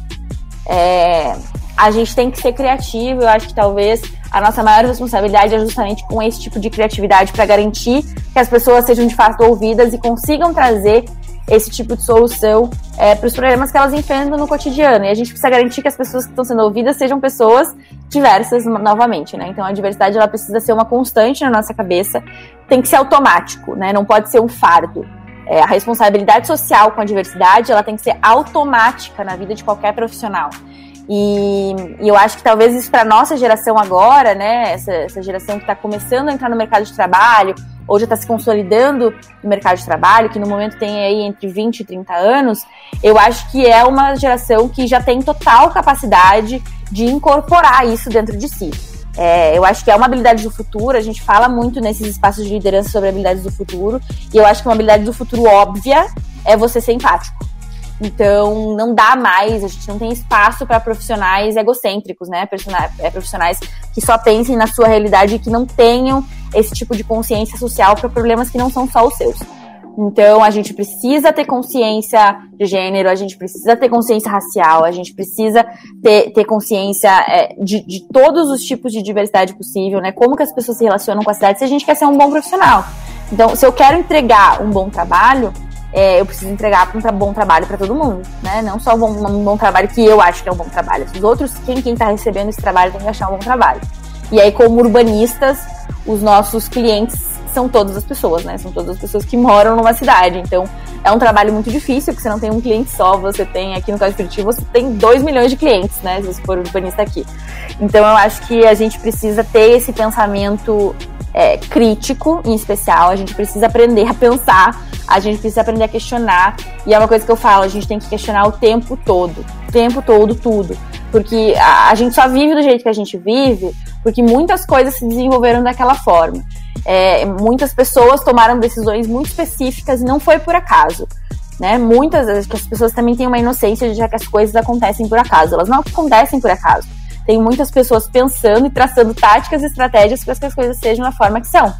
[SPEAKER 3] É, a gente tem que ser criativo, eu acho que talvez a nossa maior responsabilidade é justamente com esse tipo de criatividade para garantir que as pessoas sejam de fato ouvidas e consigam trazer esse tipo de solução é, para os problemas que elas enfrentam no cotidiano. E a gente precisa garantir que as pessoas que estão sendo ouvidas sejam pessoas diversas novamente, né? Então a diversidade ela precisa ser uma constante na nossa cabeça, tem que ser automático, né? Não pode ser um fardo. É, a responsabilidade social com a diversidade ela tem que ser automática na vida de qualquer profissional. E, e, eu acho que talvez isso para nossa geração agora, né, essa, essa geração que está começando a entrar no mercado de trabalho, ou já está se consolidando no mercado de trabalho, que no momento tem aí entre 20 e 30 anos, eu acho que é uma geração que já tem total capacidade de incorporar isso dentro de si. É, eu acho que é uma habilidade do futuro, a gente fala muito nesses espaços de liderança sobre habilidades do futuro, e eu acho que uma habilidade do futuro óbvia é você ser empático. Então, não dá mais, a gente não tem espaço para profissionais egocêntricos, né? É, profissionais que só pensem na sua realidade e que não tenham esse tipo de consciência social para problemas que não são só os seus. Então, a gente precisa ter consciência de gênero, a gente precisa ter consciência racial, a gente precisa ter, ter consciência é, de, de todos os tipos de diversidade possível, né? Como que as pessoas se relacionam com a cidade se a gente quer ser um bom profissional. Então, se eu quero entregar um bom trabalho, é, eu preciso entregar um bom trabalho para todo mundo, né? Não só um bom, um bom, trabalho que eu acho que é um bom trabalho. Os outros, quem quem está recebendo esse trabalho tem que achar um bom trabalho. E aí, como urbanistas, os nossos clientes são todas as pessoas, né? São todas as pessoas que moram numa cidade. Então, é um trabalho muito difícil, porque você não tem um cliente só, você tem, aqui no caso de Curitiba, você tem 2 milhões de clientes, né? Se você for urbanista aqui. Então, eu acho que a gente precisa ter esse pensamento é, crítico, em especial. A gente precisa aprender a pensar, a gente precisa aprender a questionar. E é uma coisa que eu falo: a gente tem que questionar o tempo todo. O tempo todo, tudo. Porque a, a gente só vive do jeito que a gente vive porque muitas coisas se desenvolveram daquela forma. É, muitas pessoas tomaram decisões muito específicas e não foi por acaso. Né? Muitas vezes as pessoas também têm uma inocência de que as coisas acontecem por acaso. Elas não acontecem por acaso tem muitas pessoas pensando e traçando táticas e estratégias para que as coisas sejam da forma que são.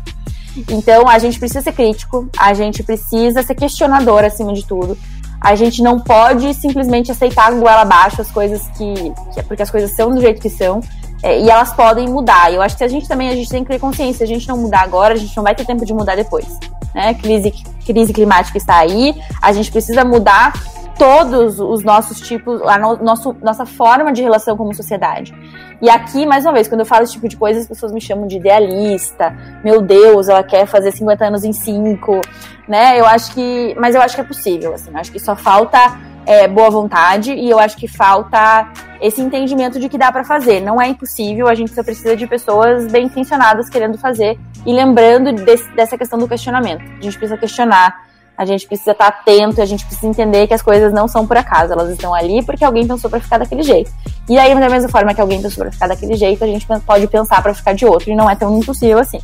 [SPEAKER 3] Então, a gente precisa ser crítico, a gente precisa ser questionador acima de tudo. A gente não pode simplesmente aceitar goela abaixo as coisas que, que. Porque as coisas são do jeito que são. É, e elas podem mudar. Eu acho que a gente também a gente tem que ter consciência. Se a gente não mudar agora, a gente não vai ter tempo de mudar depois. Né? Crise, crise climática está aí. A gente precisa mudar todos os nossos tipos, a no, nosso, nossa forma de relação como sociedade. E aqui, mais uma vez, quando eu falo esse tipo de coisa, as pessoas me chamam de idealista. Meu Deus, ela quer fazer 50 anos em 5, né? Eu acho que. Mas eu acho que é possível, assim. Acho que só falta é, boa vontade e eu acho que falta esse entendimento de que dá para fazer. Não é impossível, a gente só precisa de pessoas bem intencionadas querendo fazer e lembrando desse, dessa questão do questionamento. A gente precisa questionar a gente precisa estar atento, a gente precisa entender que as coisas não são por acaso, elas estão ali porque alguém pensou para ficar daquele jeito. E aí, da mesma forma que alguém pensou para ficar daquele jeito, a gente pode pensar para ficar de outro, e não é tão impossível assim.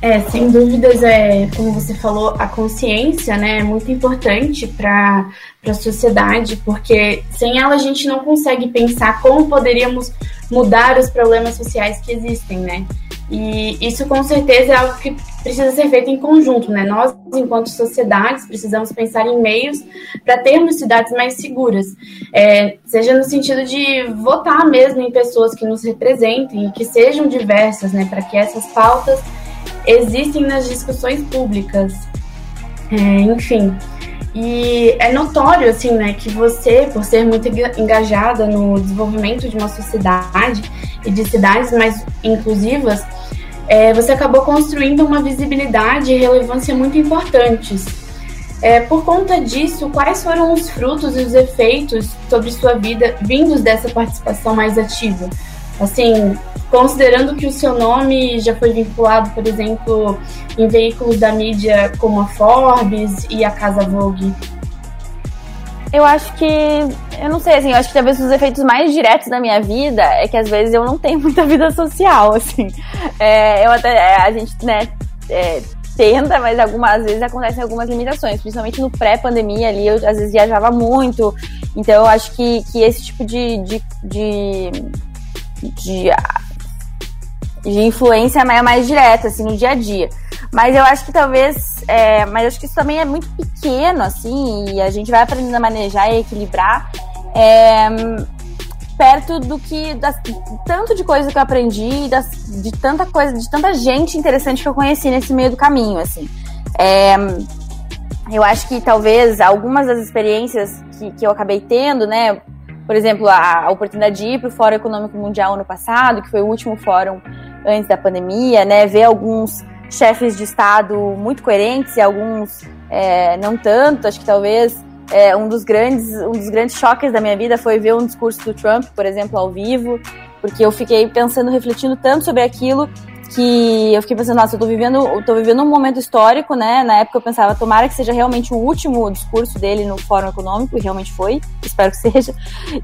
[SPEAKER 1] É, sem dúvidas, é, como você falou, a consciência né, é muito importante para a sociedade, porque sem ela a gente não consegue pensar como poderíamos mudar os problemas sociais que existem, né? E isso com certeza é algo que precisa ser feito em conjunto, né? Nós, enquanto sociedades, precisamos pensar em meios para termos cidades mais seguras, é, seja no sentido de votar mesmo em pessoas que nos representem e que sejam diversas, né? Para que essas pautas existem nas discussões públicas. É, enfim. E é notório, assim, né, que você, por ser muito engajada no desenvolvimento de uma sociedade e de cidades mais inclusivas, é, você acabou construindo uma visibilidade e relevância muito importantes. É, por conta disso, quais foram os frutos e os efeitos sobre sua vida vindos dessa participação mais ativa? Assim, considerando que o seu nome já foi vinculado, por exemplo, em veículos da mídia como a Forbes e a Casa Vogue.
[SPEAKER 3] Eu acho que, eu não sei, assim, eu acho que talvez os efeitos mais diretos da minha vida é que às vezes eu não tenho [laughs] muita vida social, assim. É, eu até, é, a gente, né, é, tenta, mas algumas vezes acontecem algumas limitações, principalmente no pré-pandemia ali, eu às vezes viajava muito, então eu acho que, que esse tipo de, de, de, de de influência mais, direta, assim, no dia a dia. Mas eu acho que talvez. É, mas acho que isso também é muito pequeno, assim, e a gente vai aprendendo a manejar e equilibrar. É, perto do que. Das, tanto de coisa que eu aprendi, das, de tanta coisa, de tanta gente interessante que eu conheci nesse meio do caminho, assim. É, eu acho que talvez algumas das experiências que, que eu acabei tendo, né? Por exemplo, a, a oportunidade de ir para o Fórum Econômico Mundial ano passado, que foi o último fórum antes da pandemia, né? Ver alguns chefes de Estado muito coerentes e alguns é, não tanto. Acho que talvez é, um, dos grandes, um dos grandes choques da minha vida foi ver um discurso do Trump, por exemplo, ao vivo, porque eu fiquei pensando, refletindo tanto sobre aquilo que eu fiquei pensando, nossa, eu tô vivendo, eu tô vivendo um momento histórico, né? Na época eu pensava, tomara que seja realmente o último discurso dele no Fórum Econômico, e realmente foi, espero que seja.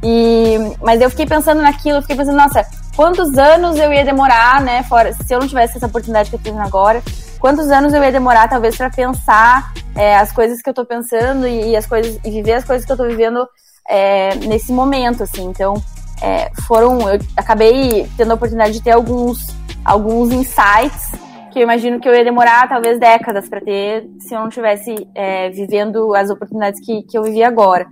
[SPEAKER 3] E, mas eu fiquei pensando naquilo, eu fiquei pensando, nossa, quantos anos eu ia demorar, né? Fora, se eu não tivesse essa oportunidade que eu tenho agora, quantos anos eu ia demorar, talvez, para pensar é, as coisas que eu tô pensando e, e, as coisas, e viver as coisas que eu tô vivendo é, nesse momento, assim. Então, é, foram, eu acabei tendo a oportunidade de ter alguns alguns insights que eu imagino que eu ia demorar talvez décadas para ter se eu não tivesse é, vivendo as oportunidades que, que eu vivi agora.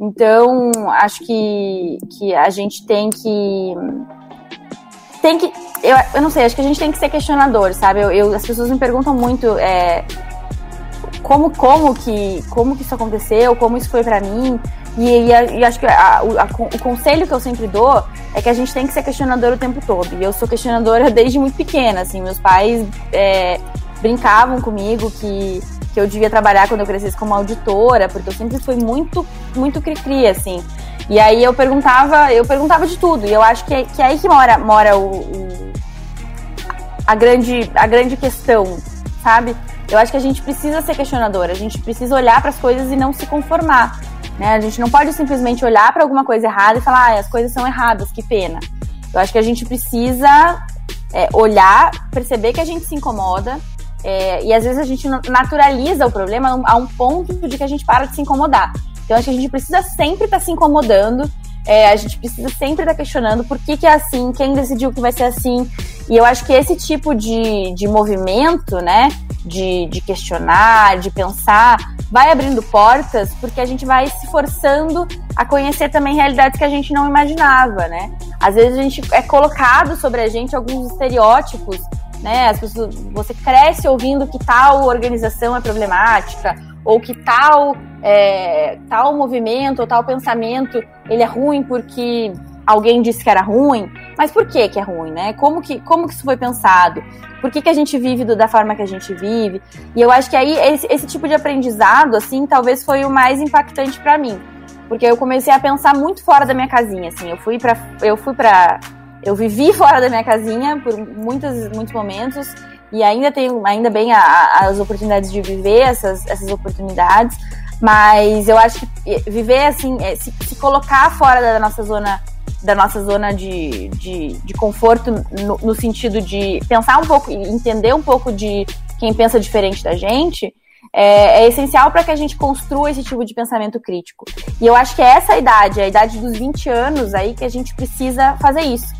[SPEAKER 3] Então, acho que, que a gente tem que. Tem que. Eu, eu não sei, acho que a gente tem que ser questionador, sabe? Eu, eu as pessoas me perguntam muito é, como, como, que, como que isso aconteceu, como isso foi para mim. E, e, e, acho que a, a, o conselho que eu sempre dou é que a gente tem que ser questionador o tempo todo. E eu sou questionadora [laughs] desde muito pequena, assim. Meus pais é, brincavam comigo que, que eu devia trabalhar quando eu crescesse como auditora, porque eu sempre fui muito, muito cri-cri, assim. E aí eu perguntava, eu perguntava de tudo. E eu acho que, que é aí que mora, mora o, o a, grande, a grande questão, sabe? Eu acho que a gente precisa ser questionadora, a gente precisa olhar para as coisas e não se conformar. Né? A gente não pode simplesmente olhar para alguma coisa errada e falar, ah, as coisas são erradas, que pena. Eu acho que a gente precisa é, olhar, perceber que a gente se incomoda, é, e às vezes a gente naturaliza o problema a um ponto de que a gente para de se incomodar. Então acho que a gente precisa sempre estar tá se incomodando, é, a gente precisa sempre estar tá questionando por que, que é assim, quem decidiu que vai ser assim. E eu acho que esse tipo de, de movimento, né, de, de questionar, de pensar, vai abrindo portas porque a gente vai se forçando a conhecer também realidades que a gente não imaginava, né? Às vezes a gente é colocado sobre a gente alguns estereótipos, né? As pessoas, você cresce ouvindo que tal organização é problemática ou que tal é, tal movimento ou tal pensamento ele é ruim porque alguém disse que era ruim, mas por que que é ruim, né? Como que, como que isso foi pensado? Por que, que a gente vive do, da forma que a gente vive? E eu acho que aí esse, esse tipo de aprendizado, assim, talvez foi o mais impactante para mim. Porque eu comecei a pensar muito fora da minha casinha, assim. Eu fui para eu fui para eu vivi [laughs] fora da minha casinha por muitos, muitos momentos e ainda tenho, ainda bem a, a, as oportunidades de viver essas, essas oportunidades, mas eu acho que viver assim, é, se, se colocar fora da nossa zona da nossa zona de, de, de conforto no, no, sentido de pensar um pouco e entender um pouco de quem pensa diferente da gente, é, é essencial para que a gente construa esse tipo de pensamento crítico. E eu acho que é essa idade, a idade dos 20 anos aí que a gente precisa fazer isso.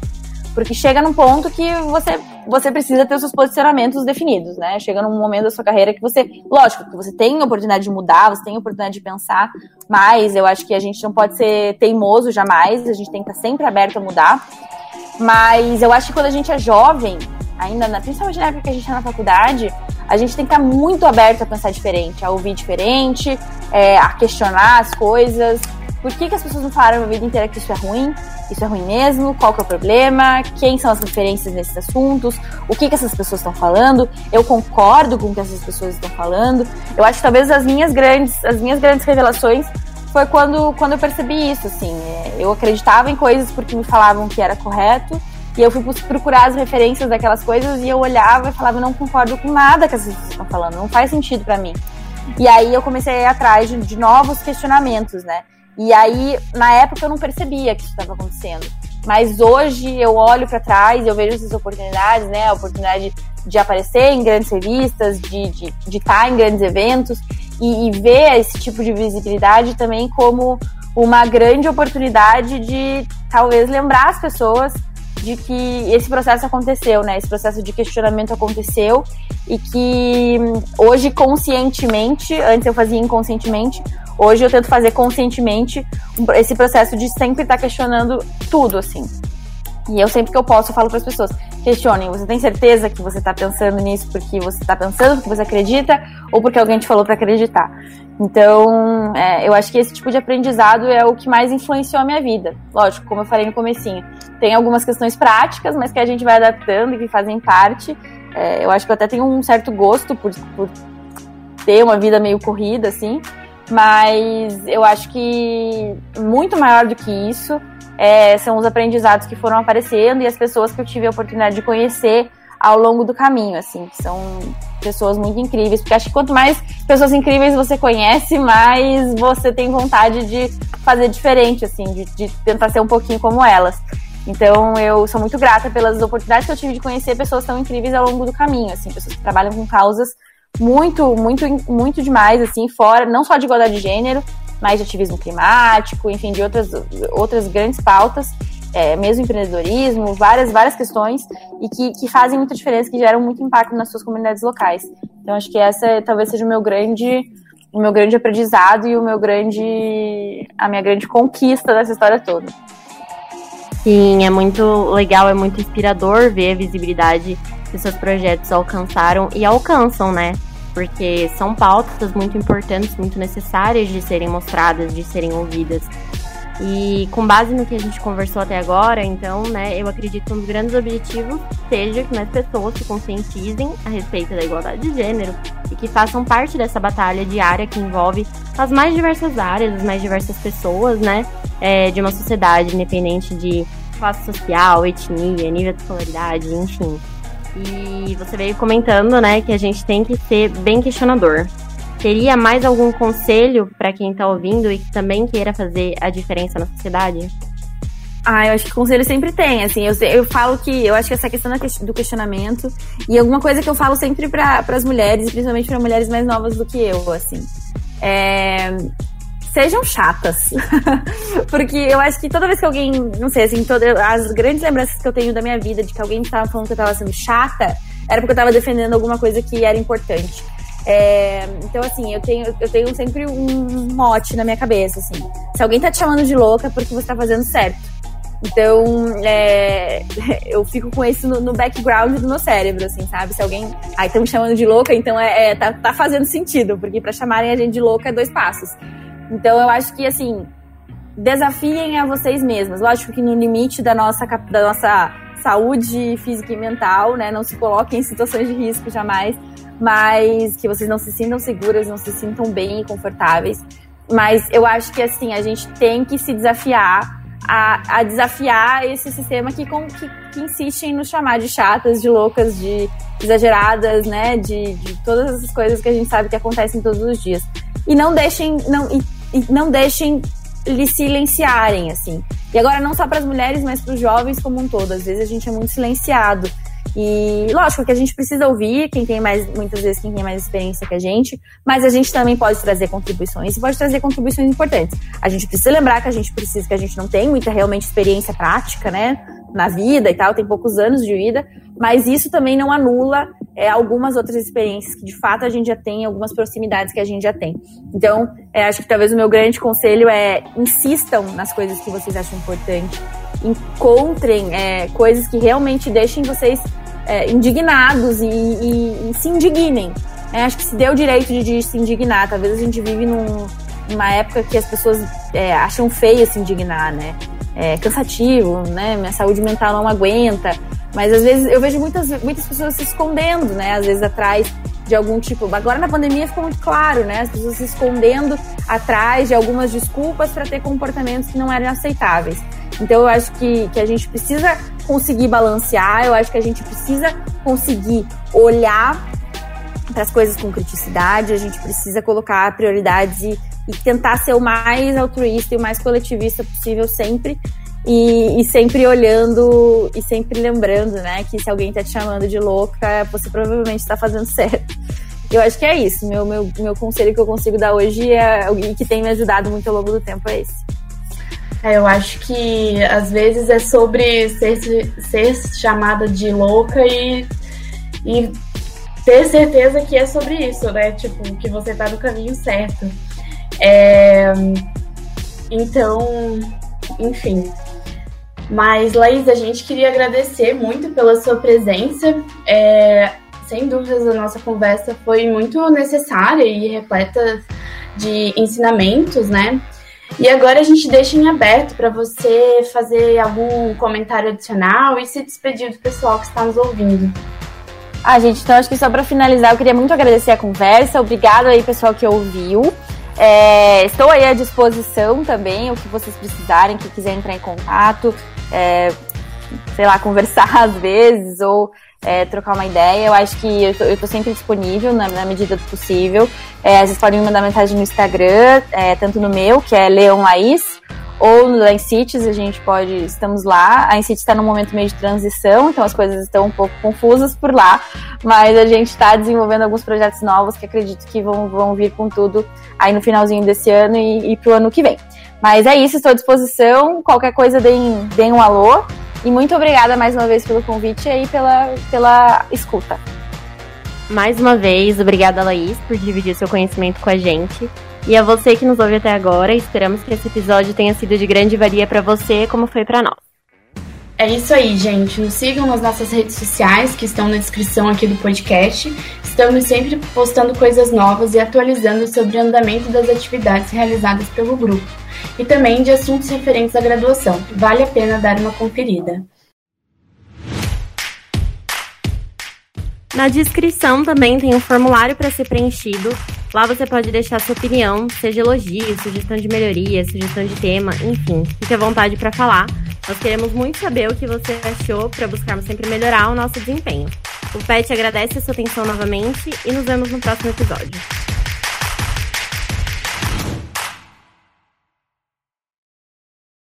[SPEAKER 3] Porque chega num ponto que você você precisa ter os seus posicionamentos definidos, né? Chega num momento da sua carreira que você, lógico, que você tem a oportunidade de mudar, você tem a oportunidade de pensar, mas eu acho que a gente não pode ser teimoso jamais, a gente tem que estar sempre aberto a mudar. Mas eu acho que quando a gente é jovem, ainda, na, principalmente na época que a gente está na faculdade, a gente tem que estar muito aberto a pensar diferente, a ouvir diferente, é, a questionar as coisas. Por que, que as pessoas não falaram a vida inteira que isso é ruim? Isso é ruim mesmo? Qual que é o problema? Quem são as referências nesses assuntos? O que, que essas pessoas estão falando? Eu concordo com o que essas pessoas estão falando. Eu acho que talvez as minhas grandes, as minhas grandes revelações foi quando, quando eu percebi isso, assim. Eu acreditava em coisas porque me falavam que era correto, e eu fui procurar as referências daquelas coisas e eu olhava e falava, não concordo com nada que essas pessoas estão falando, não faz sentido para mim. E aí eu comecei a ir atrás de, de novos questionamentos, né? E aí, na época, eu não percebia que isso estava acontecendo. Mas hoje eu olho para trás e eu vejo essas oportunidades, né? A oportunidade de aparecer em grandes revistas, de, de, de estar em grandes eventos e, e ver esse tipo de visibilidade também como uma grande oportunidade de talvez lembrar as pessoas de que esse processo aconteceu, né? Esse processo de questionamento aconteceu e que hoje conscientemente, antes eu fazia inconscientemente, hoje eu tento fazer conscientemente esse processo de sempre estar questionando tudo, assim. E eu sempre que eu posso, eu falo para as pessoas: questionem, você tem certeza que você está pensando nisso porque você está pensando, porque você acredita, ou porque alguém te falou para acreditar? Então, é, eu acho que esse tipo de aprendizado é o que mais influenciou a minha vida. Lógico, como eu falei no comecinho, tem algumas questões práticas, mas que a gente vai adaptando e que fazem parte. É, eu acho que eu até tenho um certo gosto por, por ter uma vida meio corrida, assim, mas eu acho que muito maior do que isso é, são os aprendizados que foram aparecendo e as pessoas que eu tive a oportunidade de conhecer ao longo do caminho, assim, que são pessoas muito incríveis, porque acho que quanto mais pessoas incríveis você conhece, mais você tem vontade de fazer diferente, assim, de, de tentar ser um pouquinho como elas. Então eu sou muito grata pelas oportunidades que eu tive de conhecer pessoas tão incríveis ao longo do caminho, assim, pessoas que trabalham com causas muito, muito, muito demais, assim, fora, não só de igualdade de gênero, mas de ativismo climático, enfim, de outras, outras grandes pautas, é, mesmo empreendedorismo, várias, várias questões, e que, que fazem muita diferença, que geram muito impacto nas suas comunidades locais. Então, acho que essa talvez seja o meu grande o meu grande aprendizado e o meu grande a minha grande conquista dessa história toda.
[SPEAKER 2] Sim, é muito legal, é muito inspirador ver a visibilidade que seus projetos alcançaram e alcançam, né? Porque são pautas muito importantes, muito necessárias de serem mostradas, de serem ouvidas. E com base no que a gente conversou até agora, então, né, eu acredito que um dos grandes objetivos seja que mais pessoas se conscientizem a respeito da igualdade de gênero e que façam parte dessa batalha diária que envolve as mais diversas áreas, as mais diversas pessoas, né, é, de uma sociedade independente de classe social, etnia, nível de escolaridade, enfim. E você veio comentando, né, que a gente tem que ser bem questionador. Teria mais algum conselho para quem está ouvindo e que também queira fazer a diferença na sociedade?
[SPEAKER 3] Ah, eu acho que conselho sempre tem, assim, eu, eu falo que, eu acho que essa questão do questionamento, e alguma coisa que eu falo sempre para as mulheres, principalmente para mulheres mais novas do que eu, assim, é, sejam chatas. [laughs] Porque eu acho que toda vez que alguém, não sei, assim, todas as grandes lembranças que eu tenho da minha vida de que alguém estava falando que eu estava sendo chata, era porque eu estava defendendo alguma coisa que era importante. É, então, assim, eu tenho, eu tenho sempre um mote na minha cabeça, assim. Se alguém tá te chamando de louca, é porque você tá fazendo certo. Então, é, [laughs] eu fico com isso no, no, background do meu cérebro, assim, sabe? Se alguém. Ai, estão me chamando de louca, então é, é tá, tá, fazendo sentido, porque para chamarem a gente de louca é dois passos. Então eu acho que assim, desafiem a vocês mesmos. Lógico que no limite da nossa, da nossa saúde física e mental, né? Não se coloquem em situações de risco jamais, mas que vocês não se sintam seguras, não se sintam bem e confortáveis. Mas eu acho que assim, a gente tem que se desafiar a, a desafiar esse sistema que, com, que, que, insiste em nos chamar de chatas, de loucas, de exageradas, né? De, de todas essas coisas que a gente sabe que acontecem todos os dias. E não deixem, não, e e não deixem lhe silenciarem, assim. E agora não só para as mulheres, mas para os jovens como um todo. Às vezes a gente é muito silenciado. E lógico que a gente precisa ouvir quem tem mais, muitas vezes, quem tem mais experiência que a gente, mas a gente também pode trazer contribuições e pode trazer contribuições importantes. A gente precisa lembrar que a gente precisa, que a gente não tem muita realmente experiência prática, né? Na vida e tal, tem poucos anos de vida, mas isso também não anula é, algumas outras experiências que de fato a gente já tem, algumas proximidades que a gente já tem. Então, é, acho que talvez o meu grande conselho é insistam nas coisas que vocês acham importante, encontrem é, coisas que realmente deixem vocês é, indignados e, e, e, se indignem. É, acho que se deu o direito de, de, se indignar. Talvez a gente vive num, numa época que as pessoas é, acham feio se indignar, né? É cansativo, né? Minha saúde mental não aguenta. Mas às vezes eu vejo muitas, muitas pessoas se escondendo, né? Às vezes atrás de algum tipo. Agora na pandemia ficou muito claro, né? As pessoas se escondendo atrás de algumas desculpas para ter comportamentos que não eram aceitáveis. Então eu acho que, que a gente precisa conseguir balancear, eu acho que a gente precisa conseguir olhar para as coisas com criticidade, a gente precisa colocar prioridades e, e, tentar ser o mais altruísta e o mais coletivista possível sempre. E, e, sempre olhando e sempre lembrando, né, que se alguém tá te chamando de louca, você provavelmente está fazendo [laughs] certo. Eu acho que é isso. Meu, meu, meu conselho que eu consigo dar hoje é, e que tem me ajudado muito ao longo do tempo é esse.
[SPEAKER 1] É, eu acho que às vezes é sobre ser, ser chamada de louca e, e ter certeza que é sobre isso, né? Tipo, que você tá no caminho certo. É, então, enfim. Mas, Laís, a gente queria agradecer muito pela sua presença. É, sem dúvidas, a nossa conversa foi muito necessária e repleta de ensinamentos, né? E agora a gente deixa em aberto para você fazer algum comentário adicional e se despedir do pessoal que está nos ouvindo.
[SPEAKER 3] Ah, gente, então acho que só para finalizar, eu queria muito agradecer a conversa. Obrigado aí, pessoal, que ouviu. É, estou aí à disposição também, o que vocês precisarem, que quiser entrar em contato, é, sei lá, [laughs] conversar às vezes, ou é, trocar uma ideia. Eu acho que eu tô, eu tô sempre disponível na, na, medida do possível. É, vocês podem me mandar mensagem no Instagram, é, tanto no meu, que é Leon Laís, ou no Incites, a gente pode, estamos lá. A Incites está num momento meio de transição, então as coisas estão um pouco confusas por lá, mas a gente está desenvolvendo alguns projetos novos que acredito que vão, vão vir com tudo aí no finalzinho desse ano e, e pro ano que vem. Mas é isso, estou à disposição. Qualquer coisa, deem, deem um alô. E muito obrigada mais uma vez pelo convite e pela, pela escuta.
[SPEAKER 2] Mais uma vez, obrigada, Laís, por dividir seu conhecimento com a gente. E a você que nos ouve até agora, esperamos que esse episódio tenha sido de grande valia para você, como foi para nós.
[SPEAKER 1] É isso aí, gente. Nos sigam nas nossas redes sociais, que estão na descrição aqui do podcast. Estamos sempre postando coisas novas e atualizando sobre o andamento das atividades realizadas pelo grupo e também de assuntos referentes à graduação. Vale a pena dar uma conferida.
[SPEAKER 2] Na descrição também tem um formulário para ser preenchido. Lá você pode deixar sua opinião, seja elogio, sugestão de melhoria, sugestão de tema, enfim, fique à vontade para falar. Nós queremos muito saber o que você achou para buscarmos sempre melhorar o nosso desempenho. O PET agradece a sua atenção novamente e nos vemos no próximo episódio.